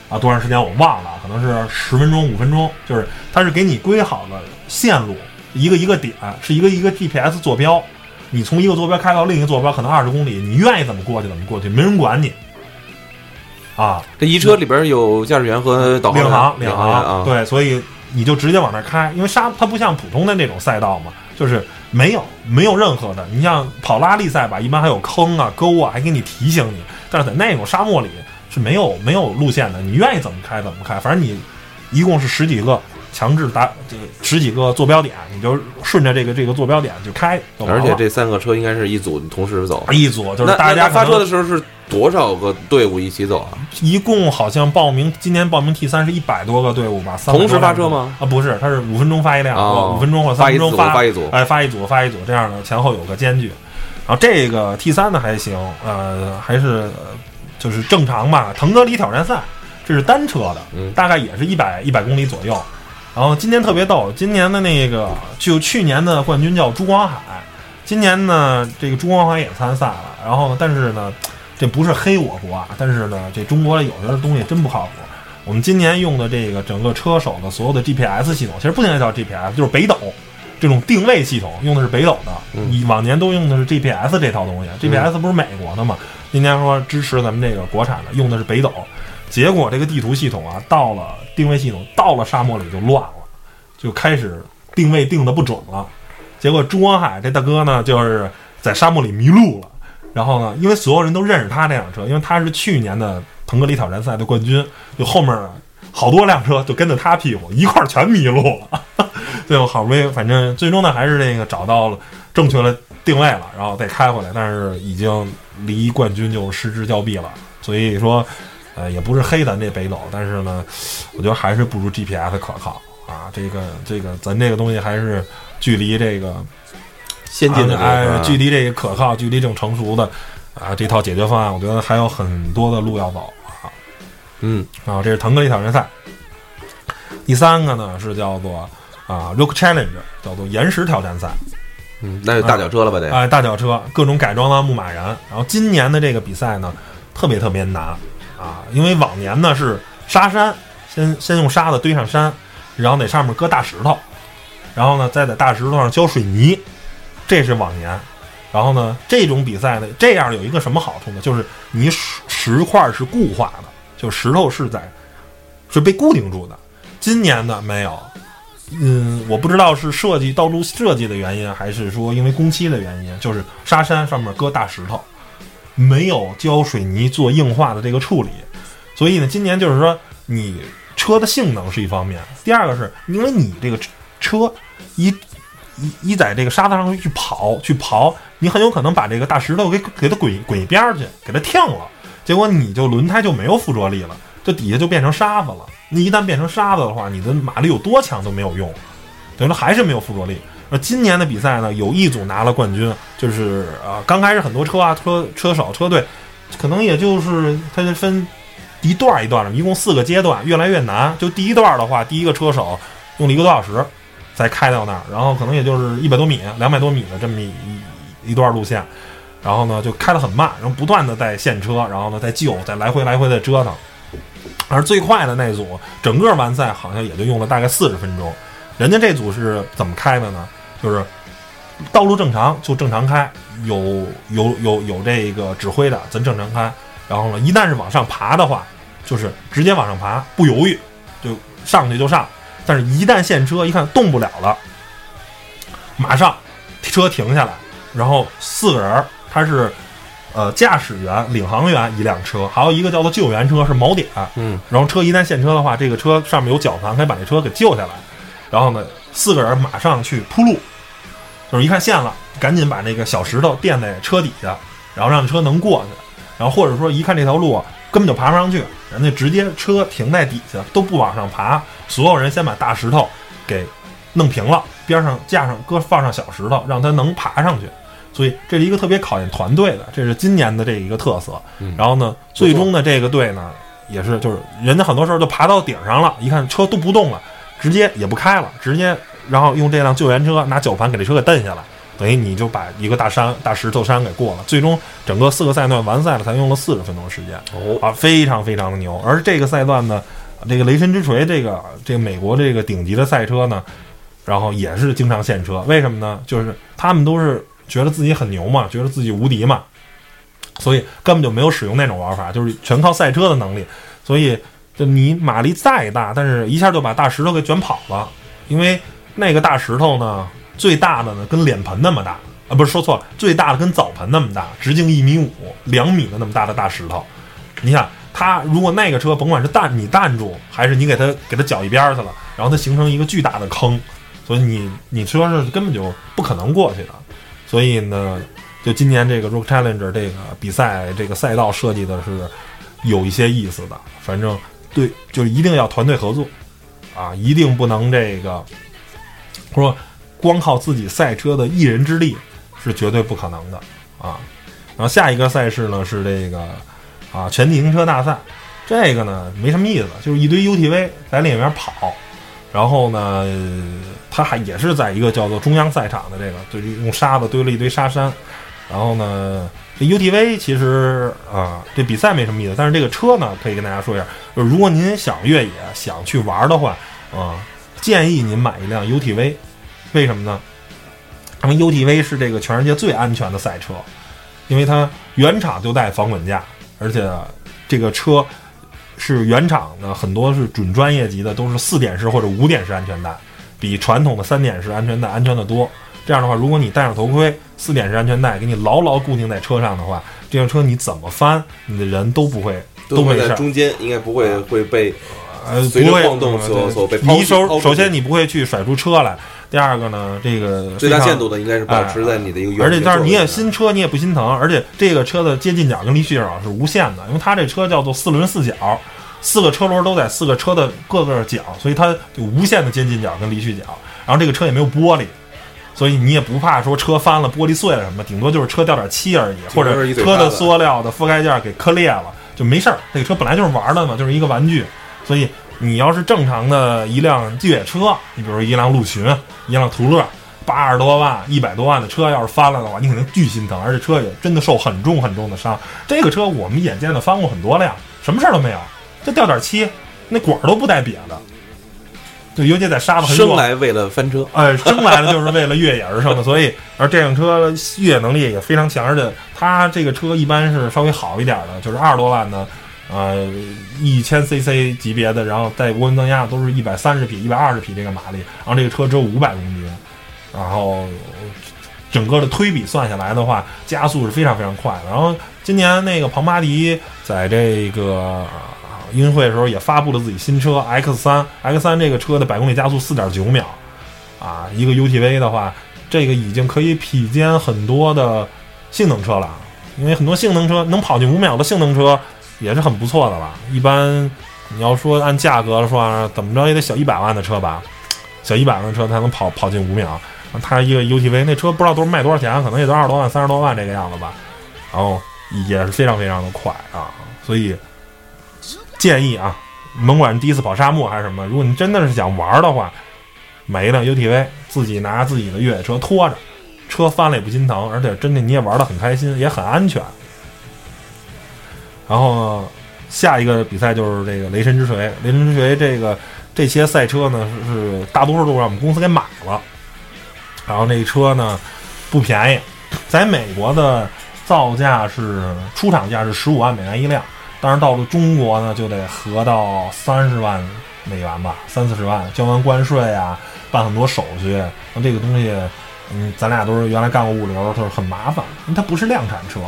Speaker 2: 啊多长时间我忘了，可能是十分钟五分钟，就是它是给你规好了线路，一个一个点是一个一个 GPS 坐标。你从一个坐标开到另一个坐标，可能二十公里，你愿意怎么过去怎么过去，没人管你。啊，
Speaker 3: 这一车里边有驾驶员和导
Speaker 2: 领航
Speaker 3: 领
Speaker 2: 领
Speaker 3: 航员啊，
Speaker 2: 对，所以你就直接往那开，因为沙它不像普通的那种赛道嘛，就是没有没有任何的，你像跑拉力赛吧，一般还有坑啊沟啊，还给你提醒你，但是在那种沙漠里是没有没有路线的，你愿意怎么开怎么开，反正你一共是十几个强制打这个十几个坐标点，你就顺着这个这个坐标点就开就，
Speaker 3: 而且这三个车应该是一组同时走。
Speaker 2: 一组就是大家
Speaker 3: 发车的时候是多少个队伍一起走啊？
Speaker 2: 一共好像报名今年报名 T 三是一百多个队伍吧
Speaker 3: 同时发车吗
Speaker 2: 啊，不是，它是五分钟发一辆，
Speaker 3: 哦
Speaker 2: 五分钟或三分钟发
Speaker 3: 发一组
Speaker 2: 哎，发一组发一组，这样的前后有个间距。然后这个 T 三呢还行，呃，还是、呃就是正常吧。腾格里挑战赛这是单车的，
Speaker 3: 嗯
Speaker 2: 大概也是一百一百公里左右。然后今年特别逗，今年的那个就去年的冠军叫朱光海，今年呢这个朱光海也参赛了。然后呢，但是呢，这不是黑我国啊，但是呢，这中国有些东西真不靠谱。我们今年用的这个整个车手的所有的 GPS 系统，其实不应该叫 GPS，就是北斗这种定位系统，用的是北斗的。往年都用的是 GPS 这套东西，GPS 不是美国的嘛？今年说支持咱们这个国产的，用的是北斗。结果这个地图系统啊，到了定位系统到了沙漠里就乱了，就开始定位定的不准了。结果朱光海这大哥呢，就是在沙漠里迷路了。然后呢，因为所有人都认识他这辆车，因为他是去年的腾格里挑战赛的冠军，就后面好多辆车就跟着他屁股一块儿全迷路了。最后好不容易，反正最终呢还是那个找到了正确的定位了，然后再开回来，但是已经离冠军就失之交臂了。所以说，呃，也不是黑咱这北斗，但是呢，我觉得还是不如 GPS 可靠啊。这个这个，咱这个东西还是距离这个
Speaker 3: 先进的这
Speaker 2: 哎，距离这个可靠，距离这种成熟的啊，这套解决方案，我觉得还有很多的路要走啊。
Speaker 3: 嗯
Speaker 2: 啊，这是腾格里挑战赛。第三个呢是叫做啊 Rook Challenge，叫做岩石挑战赛。
Speaker 3: 嗯，那就大脚车了吧得？
Speaker 2: 哎，大脚车，各种改装的牧马人。然后今年的这个比赛呢，特别特别难啊，啊因为往年呢是沙山，先先用沙子堆上山，然后在上面搁大石头，然后呢再在大石头上浇水泥，这是往年。然后呢，这种比赛呢，这样有一个什么好处呢？就是你石石块是固化的，就石头是在是被固定住的。今年呢没有，嗯，我不知道是设计道路设计的原因，还是说因为工期的原因，就是沙山上面搁大石头，没有浇水泥做硬化的这个处理，所以呢，今年就是说你车的性能是一方面，第二个是因为你这个车一一一在这个沙子上去跑去刨，你很有可能把这个大石头给给它滚滚一边儿去，给它跳了，结果你就轮胎就没有附着力了，这底下就变成沙子了。你一旦变成沙子的话，你的马力有多强都没有用，等于说还是没有附着力。而今年的比赛呢，有一组拿了冠军，就是呃，刚开始很多车啊、车车手、车队，可能也就是它是分一段一段的，一共四个阶段，越来越难。就第一段的话，第一个车手用了一个多小时才开到那儿，然后可能也就是一百多米、两百多米的这么一一段路线，然后呢就开得很慢，然后不断的在陷车，然后呢在救，再来回来回的折腾。而最快的那组，整个完赛好像也就用了大概四十分钟。人家这组是怎么开的呢？就是道路正常就正常开，有有有有这个指挥的，咱正常开。然后呢，一旦是往上爬的话，就是直接往上爬，不犹豫，就上去就上。但是，一旦陷车，一看动不了了，马上车停下来，然后四个人儿，他是呃驾驶员、领航员一辆车，还有一个叫做救援车是锚点。
Speaker 3: 嗯，
Speaker 2: 然后车一旦陷车的话，这个车上面有绞盘，可以把这车给救下来。然后呢，四个人马上去铺路，就是一看陷了，赶紧把那个小石头垫在车底下，然后让车能过去。然后或者说一看这条路根本就爬不上去，人家直接车停在底下，都不往上爬，所有人先把大石头给弄平了，边上架上搁放上小石头，让它能爬上去。所以这是一个特别考验团队的，这是今年的这一个特色。然后呢，最终的这个队呢，也是就是人家很多时候就爬到顶上了，一看车都不动了，直接也不开了，直接然后用这辆救援车拿绞盘给这车给蹬下来，等于你就把一个大山大石头山给过了。最终整个四个赛段完赛了，才用了四十分钟时间。
Speaker 3: 哦，
Speaker 2: 啊，非常非常的牛。而这个赛段呢，这个雷神之锤这个这个美国这个顶级的赛车呢，然后也是经常现车。为什么呢？就是他们都是觉得自己很牛嘛，觉得自己无敌嘛。所以根本就没有使用那种玩法，就是全靠赛车的能力。所以，就你马力再大，但是一下就把大石头给卷跑了，因为那个大石头呢，最大的呢跟脸盆那么大啊，不是说错了，最大的跟澡盆那么大，直径一米五、两米的那么大的大石头。你想，它如果那个车甭管是弹你弹住，还是你给它给它搅一边去了，然后它形成一个巨大的坑，所以你你车是根本就不可能过去的。所以呢，就今年这个 Rock Challenger 这个比赛这个赛道设计的是有一些意思的，反正对，就一定要团队合作啊，一定不能这个说光靠自己赛车的一人之力是绝对不可能的啊。然后下一个赛事呢是这个啊全地形车大赛，这个呢没什么意思，就是一堆 UTV 在里面跑，然后呢，它还也是在一个叫做中央赛场的这个，就是用沙子堆了一堆沙山，然后呢，这 UTV 其实啊这比赛没什么意思，但是这个车呢可以跟大家说一下，就是如果您想越野想去玩的话啊，建议您买一辆 UTV，为什么呢？因为 UTV 是这个全世界最安全的赛车。因为它原厂就带防滚架，而且这个车是原厂的，很多是准专业级的，都是四点式或者五点式安全带，比传统的三点式安全带安全的多。这样的话，如果你戴上头盔，四点式安全带给你牢牢固定在车上的话，这辆车你怎么翻，你的人都不会
Speaker 3: 都
Speaker 2: 没事。
Speaker 3: 会在中间，应该不会会被
Speaker 2: 呃，
Speaker 3: 随着
Speaker 2: 不会
Speaker 3: 晃动所
Speaker 2: 嗯
Speaker 3: 所被抛
Speaker 2: 你首首先你不会去甩出车来，第二个呢，这个
Speaker 3: 最大限度的应该是保持在你的一个原
Speaker 2: 而且但是你也新车，你也不心疼，而且这个车的接近角跟离去角是无限的，因为它这车叫做四轮四角，四个车轮都在四个车的各个角，所以它有无限的接近角跟离去角。然后这个车也没有玻璃，所以你也不怕说车翻了、玻璃碎了什么，顶多就是车掉点漆而已，或者车的塑料的覆盖件给磕裂了就没事儿。这个车本来就是玩的嘛，就是一个玩具，所以你要是正常的一辆越野车，你比如说一辆陆巡、一辆途乐。八十多万、一百多万的车要是翻了的话，你肯定巨心疼，而且车也真的受很重很重的伤。这个车我们眼见的翻过很多辆，什么事儿都没有，就掉点漆，那管儿都不带瘪的。就尤其在沙子很，
Speaker 3: 生来为了翻车，
Speaker 2: 哎，生来了就是为了越野而生的，所以而这辆车越野能力也非常强，而且它这个车一般是稍微好一点的，就是二十多万的，呃，一千 CC 级别的，然后带涡轮增压都是一百三十匹、一百二十匹这个马力，然后这个车只有五百公斤，然后整个的推比算下来的话，加速是非常非常快的。然后今年那个庞巴迪在这个呃音乐会的时候也发布了自己新车 X 三，X 三这个车的百公里加速四点九秒，啊，一个 UTV 的话，这个已经可以匹肩很多的性能车了。因为很多性能车能跑进五秒的性能车也是很不错的了。一般你要说按价格说，怎么着也得小一百万的车吧，小一百万的车才能跑跑进五秒。它一个 UTV 那车不知道多卖多少钱，可能也就二十多万、三十多万这个样子吧。然后也是非常非常的快啊，所以建议啊，甭管第一次跑沙漠还是什么，如果你真的是想玩的话，买一辆 UTV，自己拿自己的越野车拖着，车翻了也不心疼，而且真的你也玩的很开心，也很安全。然后下一个比赛就是这个雷神之锤，雷神之锤这个这些赛车呢是大多数都让我们公司给买了，然后那车呢不便宜，在美国的造价是出厂价是十五万美元一辆，但是到了中国呢就得合到三十万美元吧，三四十万，交完关税啊，办很多手续，那这个东西，嗯，咱俩都是原来干过物流，就是很麻烦，因为它不是量产车。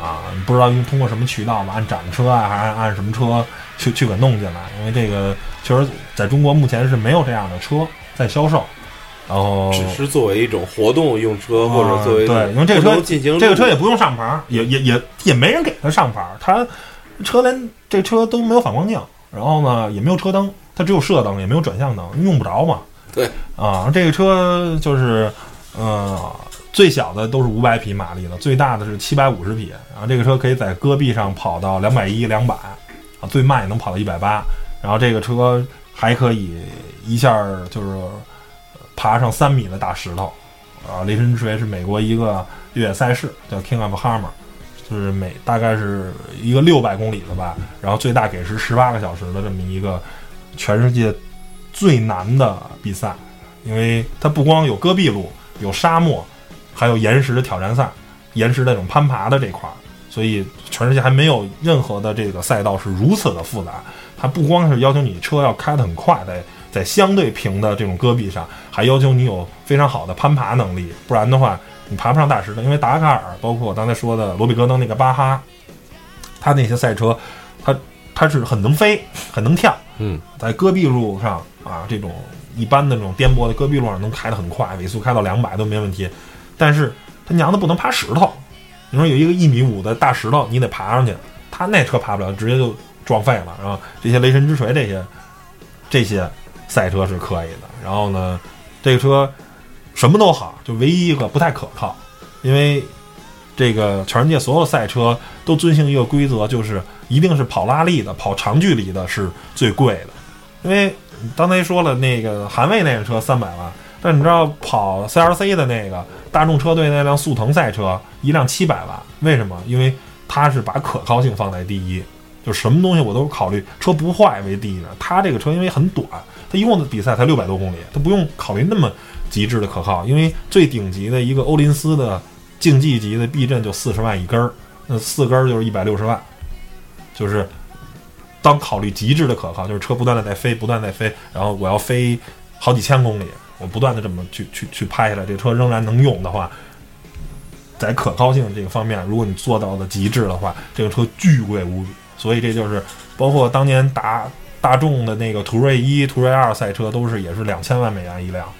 Speaker 2: 啊，不知道用通过什么渠道吧，按展车啊，还是按什么车去去给弄进来？因为这个确实在中国目前是没有这样的车在销售，然后
Speaker 3: 只是作为一种活动用车，或者作为
Speaker 2: 啊对，因为这个车
Speaker 3: 进行
Speaker 2: 这个车也不用上牌儿，也也也也没人给他上牌儿，它车连这车都没有反光镜，然后呢也没有车灯，它只有射灯，也没有转向灯，用不着嘛。
Speaker 3: 对
Speaker 2: 啊，这个车就是呃最小的都是五百匹马力的，最大的是七百五十匹，然后这个车可以在戈壁上跑到两百一、两百，啊，最慢也能跑到一百八，然后这个车还可以一下儿就是爬上三米的大石头。啊，雷神之锤是美国一个越野赛事，叫 King of Hammer，是每大概是一个六百公里的吧，然后最大给时十八个小时的这么一个全世界最难的比赛，因为它不光有戈壁路，有沙漠，还有岩石的挑战赛，岩石那种攀爬的这块儿，所以全世界还没有任何的这个赛道是如此的复杂。它不光是要求你车要开得很快，在在相对平的这种戈壁上，还要求你有非常好的攀爬能力，不然的话你爬不上大石头。因为达喀尔，包括我刚才说的罗比戈登那个巴哈，他那些赛车，他他是很能飞，很能跳。
Speaker 3: 嗯，
Speaker 2: 在戈壁路上啊，这种一般的这种颠簸的戈壁路上能开得很快，尾速开到两百都没问题。但是他娘的不能爬石头，你说有一个一米五的大石头，你得爬上去，他那车爬不了，直接就撞废了。然后这些雷神之锤这些这些赛车是可以的。然后呢，这个车什么都好，就唯一一个不太可靠，因为这个全世界所有赛车都遵循一个规则，就是一定是跑拉力的、跑长距离的是最贵的。因为刚才说了，那个韩卫那个车三百万，但你知道跑 CRC 的那个大众车队那辆速腾赛车一辆七百万，为什么？因为它是把可靠性放在第一，就什么东西我都考虑车不坏为第一的。它这个车因为很短，它一共的比赛才六百多公里，它不用考虑那么极致的可靠，因为最顶级的一个欧林斯的竞技级的避震就四十万一根儿，那四根儿就是一百六十万，就是。当考虑极致的可靠，就是车不断的在飞，不断在飞，然后我要飞好几千公里，我不断的这么去去去拍下来，这车仍然能用的话，在可靠性这个方面，如果你做到的极致的话，这个车巨贵无比。所以这就是包括当年大大众的那个途锐一、途锐二赛车，都是也是两千万美元一辆，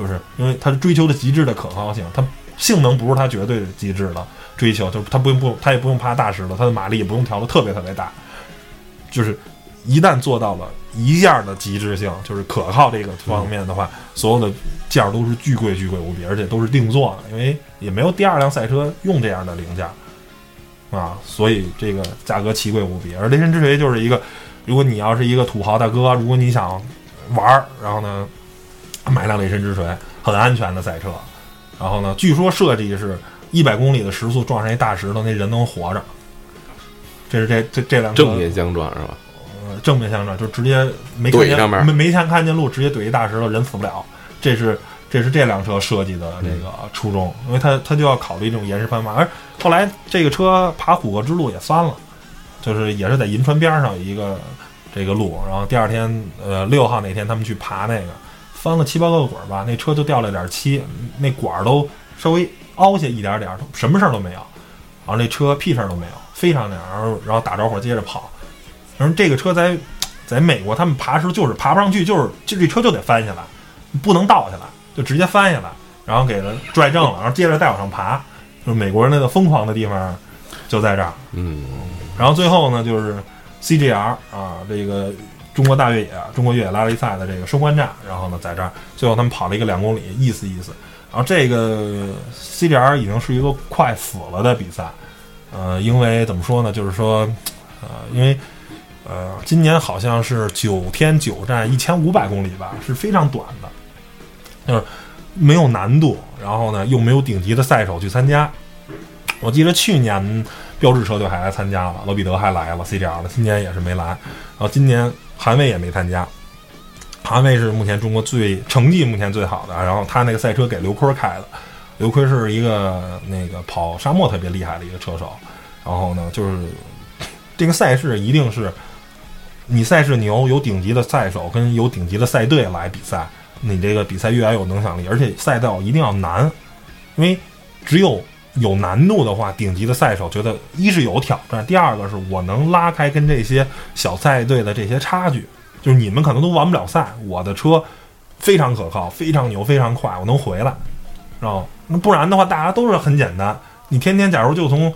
Speaker 2: 就是因为它是追求的极致的可靠性，它性能不是它绝对的极致的追求，就是它不用不它也不用怕大石头，它的马力也不用调的特别特别大。就是一旦做到了一件的极致性，就是可靠这个方面的话，所有的件儿都是巨贵巨贵无比，而且都是定做的，因为也没有第二辆赛车用这样的零件啊，所以这个价格奇贵无比。而雷神之锤就是一个，如果你要是一个土豪大哥，如果你想玩儿，然后呢买辆雷神之锤，很安全的赛车，然后呢，据说设计是一百公里的时速撞上一大石头，那人能活着。这是这这这辆
Speaker 3: 正面相撞是吧？
Speaker 2: 呃，正面相撞就直接没看见没没看看见路，直接怼一大石头，人死不了。这是这是这辆车设计的这个初衷，因为它它就要考虑这种岩石攀爬。而后来这个车爬虎哥之路也翻了，就是也是在银川边上有一个这个路，然后第二天呃六号那天他们去爬那个，翻了七八个滚吧，那车就掉了点漆，那管都稍微凹下一点点，什么事儿都没有，然后那车屁事儿都没有。非常那样，然后然后打着火接着跑，然后这个车在在美国，他们爬时就是爬不上去，就是就这车就得翻下来，不能倒下来，就直接翻下来，然后给它拽正了，然后接着再往上爬，就是美国人那个疯狂的地方就在这儿，
Speaker 3: 嗯，
Speaker 2: 然后最后呢就是 CGR 啊，这个中国大越野中国越野拉力赛的这个收官战，然后呢在这儿最后他们跑了一个两公里，意思意思，然后这个 CGR 已经是一个快死了的比赛。呃，因为怎么说呢？就是说，呃，因为，呃，今年好像是九天九站一千五百公里吧，是非常短的，就是没有难度，然后呢又没有顶级的赛手去参加。我记得去年标志车队还来参加了，罗比德还来了，CGR 的，今年也是没来。然后今年韩卫也没参加，韩卫是目前中国最成绩目前最好的，然后他那个赛车给刘坤开的。刘坤是一个那个跑沙漠特别厉害的一个车手，然后呢，就是这个赛事一定是你赛事牛，有顶级的赛手跟有顶级的赛队来比赛，你这个比赛越来越有影响力，而且赛道一定要难，因为只有有难度的话，顶级的赛手觉得一是有挑战，第二个是我能拉开跟这些小赛队的这些差距，就是你们可能都完不了赛，我的车非常可靠，非常牛，非常快，我能回来，然后。那不然的话，大家都是很简单。你天天假如就从，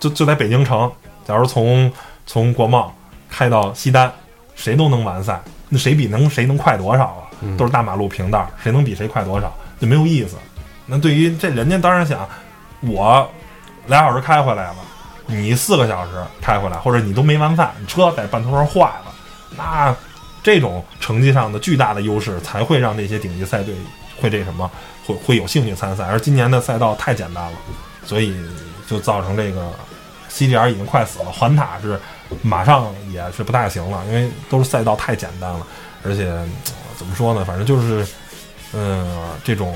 Speaker 2: 就就在北京城，假如从从国贸开到西单，谁都能完赛。那谁比能谁能快多少啊？都是大马路平道，谁能比谁快多少就没有意思。那对于这人家当然想，我俩小时开回来了，你四个小时开回来，或者你都没完赛，你车在半途上坏了，那这种成绩上的巨大的优势才会让这些顶级赛队会这什么。会会有兴趣参赛，而今年的赛道太简单了，所以就造成这个 CGR 已经快死了。环塔是马上也是不大行了，因为都是赛道太简单了，而且怎么说呢，反正就是嗯，这种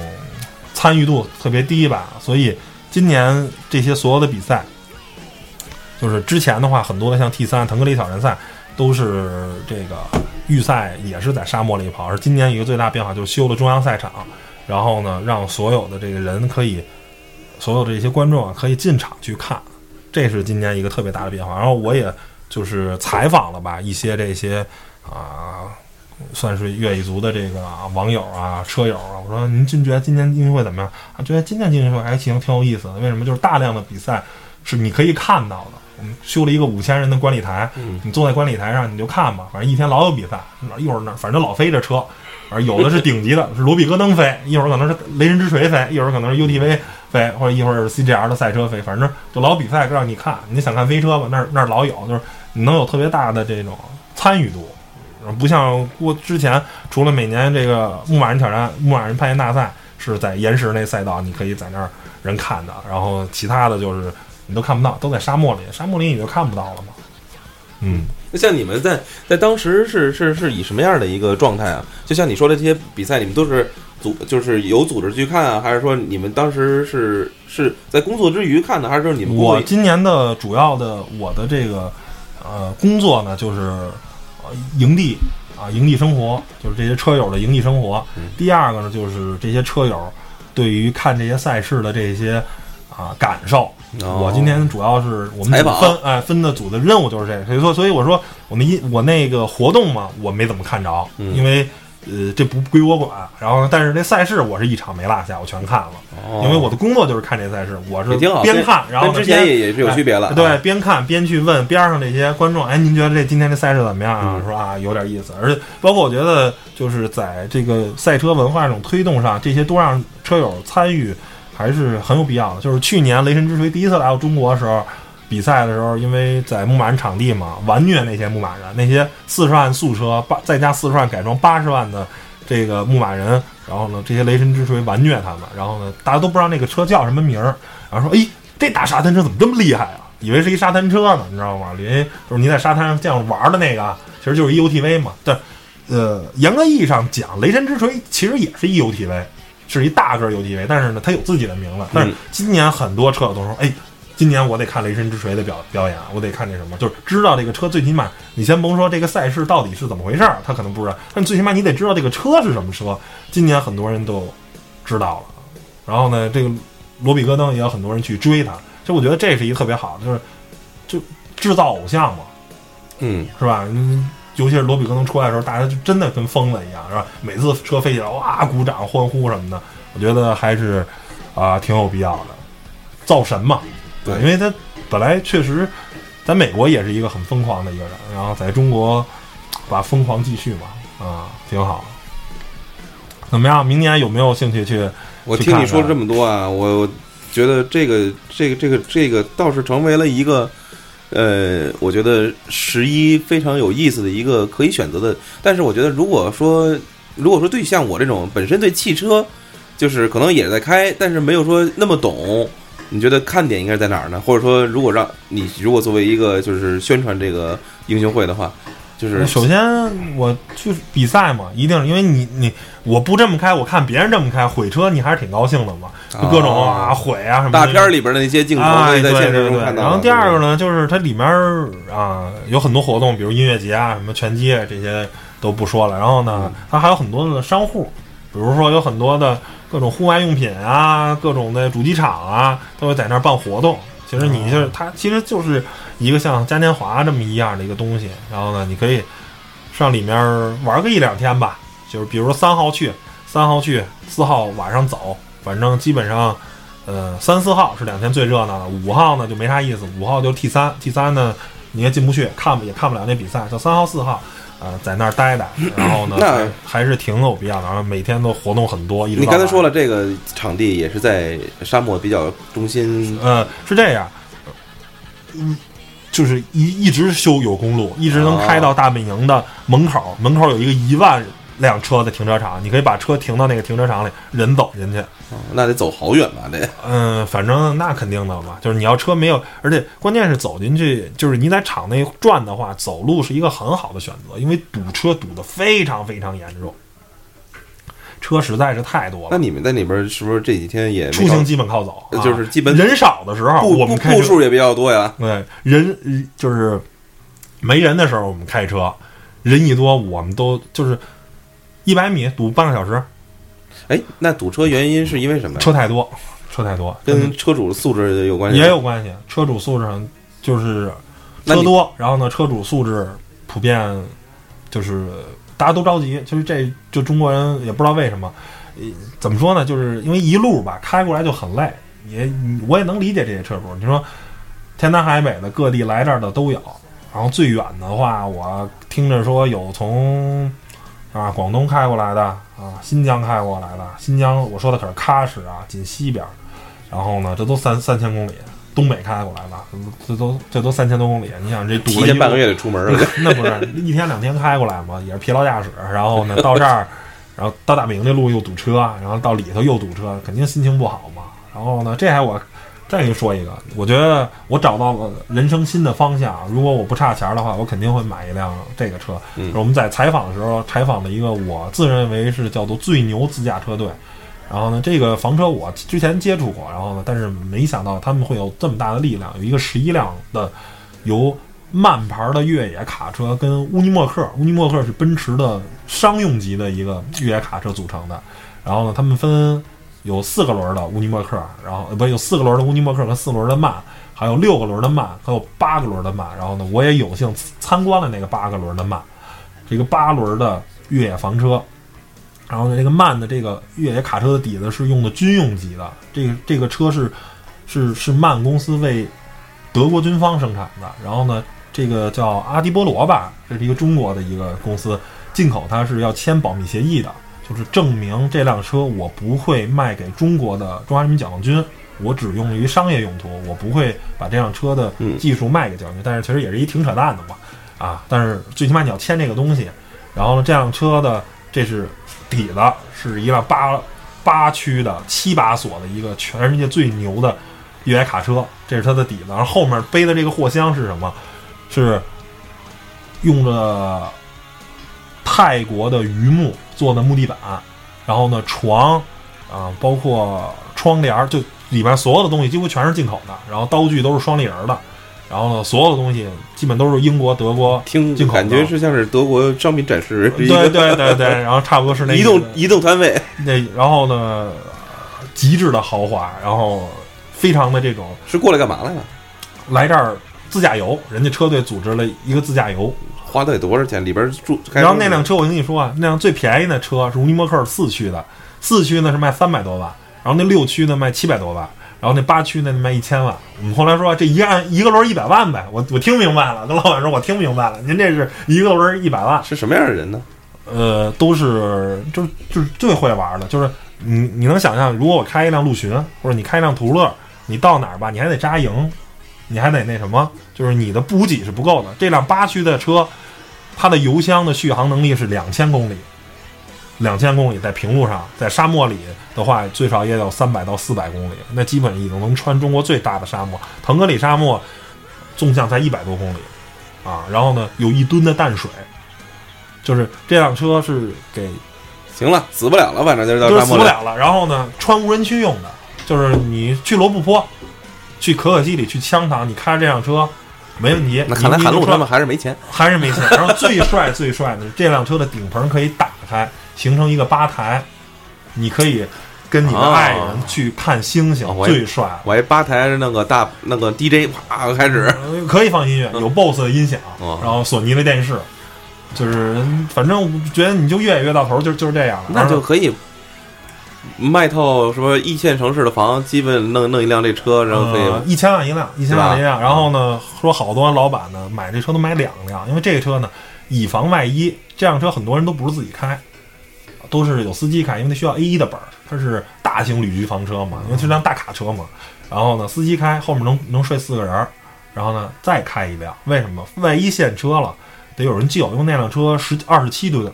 Speaker 2: 参与度特别低吧。所以今年这些所有的比赛，就是之前的话，很多的像 T 三腾格里挑战赛都是这个预赛也是在沙漠里跑，而今年一个最大变化就是修了中央赛场，然后呢，让所有的这个人可以，所有这些观众啊可以进场去看，这是今年一个特别大的变化。然后我也就是采访了吧一些这些啊。算是越野族的这个网友啊、车友啊，我说您觉得今年运动会怎么样？啊，觉得今年运动会还行，挺有意思的。为什么？就是大量的比赛是你可以看到的。我们修了一个五千人的观礼台，你坐在观礼台上你就看吧，反正一天老有比赛，一会儿那反正老飞着车，而有的是顶级的，是罗比戈登飞，一会儿可能是雷神之锤飞，一会儿可能是 UTV 飞，或者一会儿是 CGR 的赛车飞，反正就老比赛让你看。你想看飞车吧？那儿那儿老有，就是你能有特别大的这种参与度。不像过之前，除了每年这个牧马人挑战、牧马人攀岩大赛是在岩石那赛道，你可以在那儿人看的，然后其他的就是你都看不到，都在沙漠里，沙漠里你就看不到了嘛。嗯，
Speaker 3: 那像你们在在当时是是是以什么样的一个状态啊？就像你说的这些比赛，你们都是组就是有组织去看啊，还是说你们当时是是在工作之余看的，还是说你们
Speaker 2: 我今年的主要的我的这个呃工作呢，就是。营地啊，营地生活就是这些车友的营地生活。第二个呢，就是这些车友对于看这些赛事的这些啊感受。我今天主要是我们分哎分的组的任务就是这个，所以说所以我说我们一我那个活动嘛，我没怎么看着，因为。呃，这不归我管。然后，但是这赛事我是一场没落下，我全看了。哦，因为我的工作就是看这赛事，我是边看，然后
Speaker 3: 之前也也是有区别了。
Speaker 2: 对，边看边去问边上这些观众，哎，您觉得这今天这赛事怎么样啊？说啊，有点意思。而且，包括我觉得，就是在这个赛车文化这种推动上，这些都让车友参与，还是很有必要的。就是去年雷神之锤第一次来到中国的时候。比赛的时候，因为在牧马人场地嘛，完虐那些牧马人，那些四十万速车八再加四十万改装八十万的这个牧马人，然后呢，这些雷神之锤完虐他们，然后呢，大家都不知道那个车叫什么名儿，然后说，哎，这大沙滩车怎么这么厉害啊？以为是一沙滩车呢，你知道吗？因为就是你在沙滩上这样玩的那个，其实就是一 UTV 嘛。但，呃，严格意义上讲，雷神之锤其实也是一 UTV，是一大个 UTV，但是呢，它有自己的名字。但是今年很多车友都说，哎。今年我得看雷神之锤的表表演，我得看这什么，就是知道这个车最起码，你先甭说这个赛事到底是怎么回事儿，他可能不知道，但最起码你得知道这个车是什么车。今年很多人都知道了，然后呢，这个罗比戈登也有很多人去追他，就我觉得这是一个特别好的，就是就制造偶像嘛，
Speaker 3: 嗯，
Speaker 2: 是吧？尤其是罗比戈登出来的时候，大家就真的跟疯了一样，是吧？每次车飞起来，哇，鼓掌欢呼什么的，我觉得还是啊挺有必要的，造神嘛。对，因为他本来确实在美国也是一个很疯狂的一个人，然后在中国把疯狂继续嘛，啊，挺好。怎么样？明年有没有兴趣去？
Speaker 3: 我听你说了这么多啊，我觉得这个这个这个这个倒是成为了一个呃，我觉得十一非常有意思的一个可以选择的。但是我觉得，如果说如果说对像我这种本身对汽车就是可能也在开，但是没有说那么懂。你觉得看点应该在哪儿呢？或者说，如果让你如果作为一个就是宣传这个英雄会的话，就是
Speaker 2: 首先我去比赛嘛，一定是因为你你我不这么开，我看别人这么开毁车，你还是挺高兴的嘛，就各种啊毁啊什么。
Speaker 3: 大片里边的那些镜头可以在现实中看到。
Speaker 2: 然后第二个呢，就是它里面啊有很多活动，比如音乐节啊、什么拳击这些都不说了。然后呢，它还有很多的商户，比如说有很多的。各种户外用品啊，各种的主机厂啊，都会在那儿办活动。其实你就是它，其实就是一个像嘉年华这么一样的一个东西。然后呢，你可以上里面玩个一两天吧。就是比如说三号去，三号去，四号晚上走。反正基本上，呃，三四号是两天最热闹的。五号呢就没啥意思，五号就 T 三，T 三呢你也进不去，看也看不了那比赛。就三号四号。呃，在那儿待待，然后呢，
Speaker 3: 那
Speaker 2: 还是挺有必要的。然后每天都活动很多。
Speaker 3: 你刚才说了，这个场地也是在沙漠比较中心。
Speaker 2: 呃，是这样，嗯，就是一一直修有公路，一直能开到大本营的门口。门口有一个一万。辆车的停车场，你可以把车停到那个停车场里，人走进去，
Speaker 3: 那得走好远吧？得，
Speaker 2: 嗯，反正那肯定的嘛，就是你要车没有，而且关键是走进去，就是你在场内转的话，走路是一个很好的选择，因为堵车堵得非常非常严重。车实在是太多了，
Speaker 3: 那你们在里边是不是这几天也
Speaker 2: 出行基本靠走，
Speaker 3: 就是基本
Speaker 2: 人少的时候，我们
Speaker 3: 步数也比较多呀？
Speaker 2: 对人就是没人的时候我们开车，人一多我们都就是一百米堵半个小时，
Speaker 3: 哎，那堵车原因是因为什么？
Speaker 2: 车太多，车太多，
Speaker 3: 跟车主素质有关系？
Speaker 2: 也有关系。车主素质上就是车多，然后呢，车主素质普遍就是大家都着急，就是这就中国人也不知道为什么，呃怎么说呢？就是因为一路吧开过来就很累，也我也能理解这些车主。你说天南海北的各地来这儿的都有，然后最远的话，我听着说有从啊广东开过来的啊，新疆开过来的，新疆我说的可是喀什啊，紧西边儿，然后呢，这都三三千公里。东北开过来的，这都这都三千多公里，你想这堵
Speaker 3: 提
Speaker 2: 了一
Speaker 3: 半个月得出门了。
Speaker 2: 那不是一天两天开过来嘛，也是疲劳驾驶。然后呢，到这儿，然后到大本营这路又堵车，然后到里头又堵车，肯定心情不好嘛。然后呢，这还我再给你说一个，我觉得我找到了人生新的方向。如果我不差钱的话，我肯定会买一辆这个车。
Speaker 3: 嗯
Speaker 2: 我们在采访的时候采访了一个我自认为是叫做最牛自驾车队。然后呢，这个房车我之前接触过，然后呢，但是没想到他们会有这么大的力量，有一个十一辆的由慢牌的越野卡车跟乌尼莫克，乌尼莫克是奔驰的商用级的一个越野卡车组成的。然后呢，他们分有四个轮的乌尼莫克，然后呃不有四个轮的乌尼莫克和四轮的慢，还有六个轮的慢，还有八个轮的慢。然后呢，我也有幸参观了那个八个轮的慢，这个八轮的越野房车。然后呢，这个慢的这个越野卡车的底子是用的军用级的，这个这个车是是是慢公司为德国军方生产的。然后呢，这个叫阿迪波罗吧，这是一个中国的一个公司，进口它是要签保密协议的，就是证明这辆车我不会卖给中国的中华人民解放军，我只用于商业用途，我不会把这辆车的
Speaker 3: 嗯
Speaker 2: 技术卖给解放军。但是其实也是一挺扯淡的嘛，啊！但是最起码你要签这个东西。然后呢，这辆车的这是底子是一辆八八驱的七把锁的一个全世界最牛的越野卡车，这是它的底子。然后后面背的这个货箱是什么？是用着泰国的榆木做的木地板，然后呢床啊、包括窗帘儿，就里边所有的东西几乎全是进口的，然后刀具都是双立人儿的，然后呢所有的东西基本都是英国、德国
Speaker 3: 听
Speaker 2: 进口
Speaker 3: 感觉是像是德国商品展示，
Speaker 2: 对对对对，然后差不多是那
Speaker 3: 移动移动摊位，
Speaker 2: 那，然后呢，呃极致的豪华，然后非常的这种
Speaker 3: 是过来干嘛来了？
Speaker 2: 来这儿自驾游，人家车队组织了一个自驾游，
Speaker 3: 花得多少钱？里边住，
Speaker 2: 然后那辆车我跟你说啊，那辆最便宜的车是乌尼莫克四驱的，四驱呢是卖三百多万，然后那六驱呢卖七百多万，然后那八驱呢卖一千万。我们后来说这一按一个轮一百万呗，我我听明白了，跟老板说我听明白了，您这是一个轮一百万。
Speaker 3: 是什么样的人呢？
Speaker 2: 呃，都是就就是最会玩的，就是你你能想象，如果我开一辆陆巡，或者你开一辆途乐，你到哪儿吧，你还得扎营，你还得那什么，就是你的补给是不够的。这辆八驱的车，它的油箱的续航能力是两千公里，两千公里在平路上，在沙漠里的话，最少也有三百到四百公里，那基本已经能穿中国最大的沙漠。腾格里沙漠纵向才一百多公里啊，然后呢，有一吨的淡水。就是这辆车是给
Speaker 3: 行了，死不了了，反正就是到沙漠里。
Speaker 2: 死不了了。然后呢，穿无人区用的，就是你去罗布泊、去可可西里、去羌塘，你开着这辆车没问题。
Speaker 3: 那看来韩露他们还是没钱。
Speaker 2: 还是没钱。然后最帅最帅的是这辆车的顶棚可以打开，形成一个吧台，你可以跟你的爱人去看星星，
Speaker 3: 哦
Speaker 2: 最帅了。
Speaker 3: 我一吧台那个大那个 DJ 啪开始，
Speaker 2: 呃可以放音乐，有 BOSS 的音响，
Speaker 3: 哦
Speaker 2: 然后索尼的电视，就是反正我觉得你就越野越到头，就就是这样了。
Speaker 3: 那就可以卖套什么一线城市的房，基本弄弄一辆这车，然后可以。
Speaker 2: 呃一千万一辆，一千万一辆。然后呢，说好多老板呢买这车都买两辆，因为这个车呢，以防万一，这辆车很多人都不是自己开，都是有司机开，因为它需要 A 一的本儿，它是大型旅居房车嘛，因为是辆大卡车嘛。然后呢，司机开后面能能睡四个人儿，然后呢再开一辆，为什么？万一现车了，得有人救，因为那辆车十二十七吨。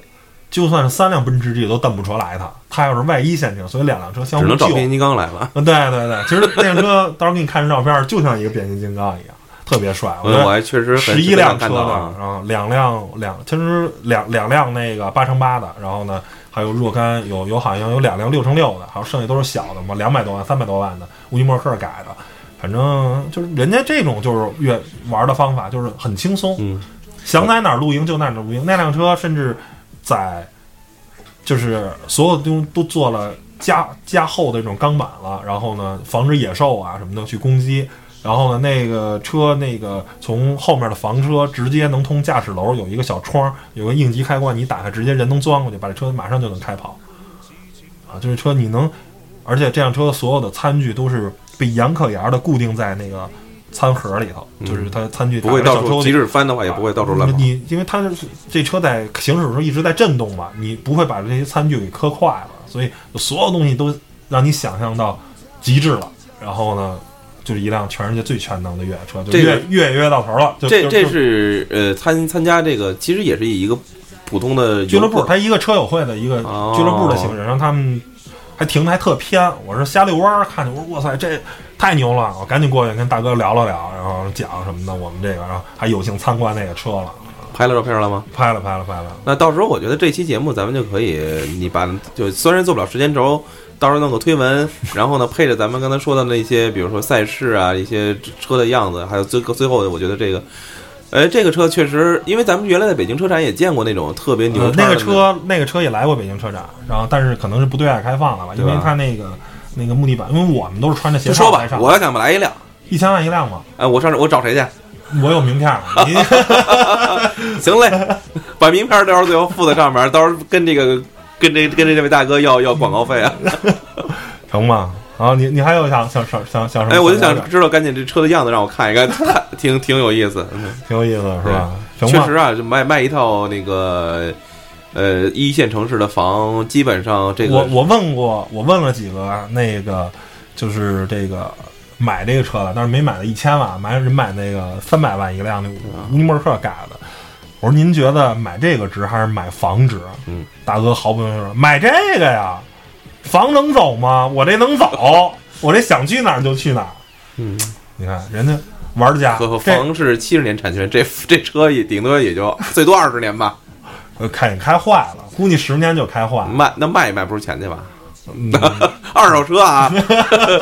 Speaker 2: 就算是三辆奔驰 G 都蹬不出来它，它要是万一限定，所以两辆车相互。
Speaker 3: 只能找变形金刚来了。
Speaker 2: 嗯，对对对，其实那辆车到时候给你看张照片，就像一个变形金刚一样，特别帅。觉得
Speaker 3: 我我还确实
Speaker 2: 十一辆车
Speaker 3: 呢，啊，
Speaker 2: 然后两辆两，其实两两辆那个八乘八的，然后呢还有若干有有好像有两辆六乘六的，还有剩下都是小的嘛，两百多万、三百多万的乌尼莫克改的，反正就是人家这种就是越玩的方法就是很轻松，
Speaker 3: 嗯，
Speaker 2: 想在哪儿露营就在哪儿露营。那辆车甚至在就是所有的东西都做了加加厚的这种钢板了，然后呢防止野兽啊什么的去攻击。然后呢，那个车那个从后面的房车直接能通驾驶楼，有一个小窗，有个应急开关，你打开直接人能钻过去，把这车马上就能开跑。啊，就是车你能，而且这辆车所有的餐具都是被严可严的固定在那个餐盒里头，就是它餐具
Speaker 3: 不会到处，即使翻的话也不会到处乱跑。
Speaker 2: 你因为它这车在行驶的时候一直在震动嘛，你不会把这些餐具给磕坏了，所以所有东西都让你想象到极致了。然后呢，就是一辆全世界最全能的越野车，就
Speaker 3: 这个
Speaker 2: 越越野越到头了。就
Speaker 3: 这这
Speaker 2: 是
Speaker 3: 呃参参加这个，其实也是以一个普通的
Speaker 2: 俱乐部，它一个车友会的一个
Speaker 3: 哦
Speaker 2: 俱乐部的形式，然后他们还停的还特偏。我是瞎遛弯儿看见，我说哇塞，这太牛了！我赶紧过去跟大哥聊了聊，然后讲什么的，我们这个，然后还有幸参观那个车了，
Speaker 3: 拍了照片了吗？
Speaker 2: 拍了拍了拍了。
Speaker 3: 那到时候我觉得这期节目咱们就可以，你把就虽然做不了时间轴，到时候弄个推文，然后呢配着咱们刚才说的那些，比如说赛事啊，一些车的样子，还有最最后，我觉得这个，哎，这个车确实，因为咱们原来在北京车展也见过那种特别牛的
Speaker 2: 那个车，那个车也来过北京车展，然后但是可能是不对外开放了吧，因为它那个那个木地板，因为我们都是穿着鞋
Speaker 3: 就说吧我要想来一辆，
Speaker 2: 一千万一辆嘛，
Speaker 3: 哎，我上我找谁去？
Speaker 2: 我有名片
Speaker 3: 行嘞，把名片到时候最后附在上面，到时候跟这个跟这跟这这位大哥要要广告费啊。
Speaker 2: 成吗？然后你你还有想想想想想什么？
Speaker 3: 哎，我就想知道，赶紧这车的样子让我看一看，挺挺有意思。嗯
Speaker 2: 挺有意思的是吧？
Speaker 3: 确实啊，就卖卖一套那个呃一线城市的房，基本上这个
Speaker 2: 我我问过，我问了几个那个就是这个买这个车的，但是没买到一千万，买人买那个三百万一辆那乌尼莫克改的。我说您觉得买这个值还是买房值？
Speaker 3: 嗯，
Speaker 2: 大哥毫不犹豫说买这个呀，房能走吗？我这能走，我这想去哪儿就去哪儿。
Speaker 3: 嗯，
Speaker 2: 你看人家玩家
Speaker 3: 房是七十年产权，这这车也顶多也就最多二十年吧，
Speaker 2: 呃开也开坏了，估计十年就开坏了。
Speaker 3: 卖那卖也卖不出钱去吧？
Speaker 2: 嗯，
Speaker 3: 二手车啊，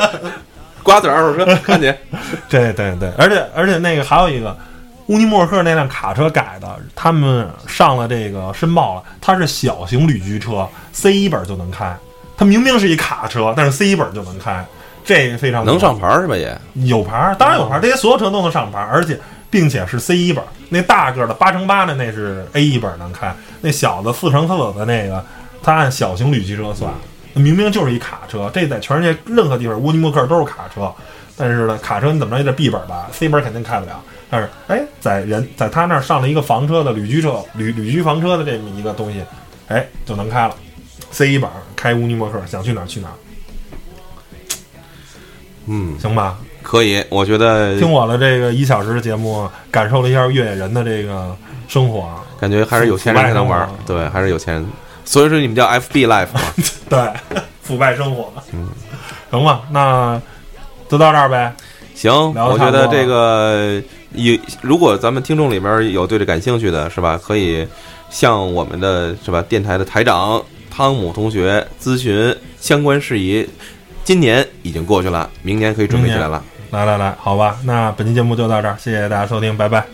Speaker 3: 瓜子儿二手车，看见
Speaker 2: 对对对，而且而且那个还有一个乌尼莫克那辆卡车改的，他们上了这个申报了，它是小型旅居车，C 一本就能开。它明明是一卡车，但是 C 一本就能开，这非常
Speaker 3: 能上牌儿是吧？也
Speaker 2: 有牌儿，当然有牌儿，这些所有车都能上牌儿，而且并且是 C 一本。那大个儿的八乘八的那是 A 一本能开，那小的四乘四的那个，它按小型旅居车算，那明明就是一卡车。这在全世界任何地方，乌尼莫克都是卡车，但是呢，卡车你怎么着也得 B 本吧，C 本肯定开不了。但是，哎，在人在他那儿上了一个房车的旅居车，旅旅居房车的这么一个东西，哎，就能开了。C 一本开乌尼莫克，想去哪儿去哪儿，
Speaker 3: 嗯
Speaker 2: 行吧？
Speaker 3: 可以，我觉得
Speaker 2: 听我的这个一小时的节目，感受了一下越野人的这个生活。
Speaker 3: 感觉还是有钱人才能玩儿，对，还是有钱人。所以说你们叫 FB Life 嘛，
Speaker 2: 对，腐败生活。嗯，行吧，那就到这儿呗。
Speaker 3: 行，我觉得这个有，如果咱们听众里面有对这感兴趣的，是吧？可以向我们的是吧电台的台长汤姆同学咨询相关事宜。今年已经过去了，明年可以准备起来了。
Speaker 2: 来来来，好吧，那本期节目就到这儿，谢谢大家收听，拜拜。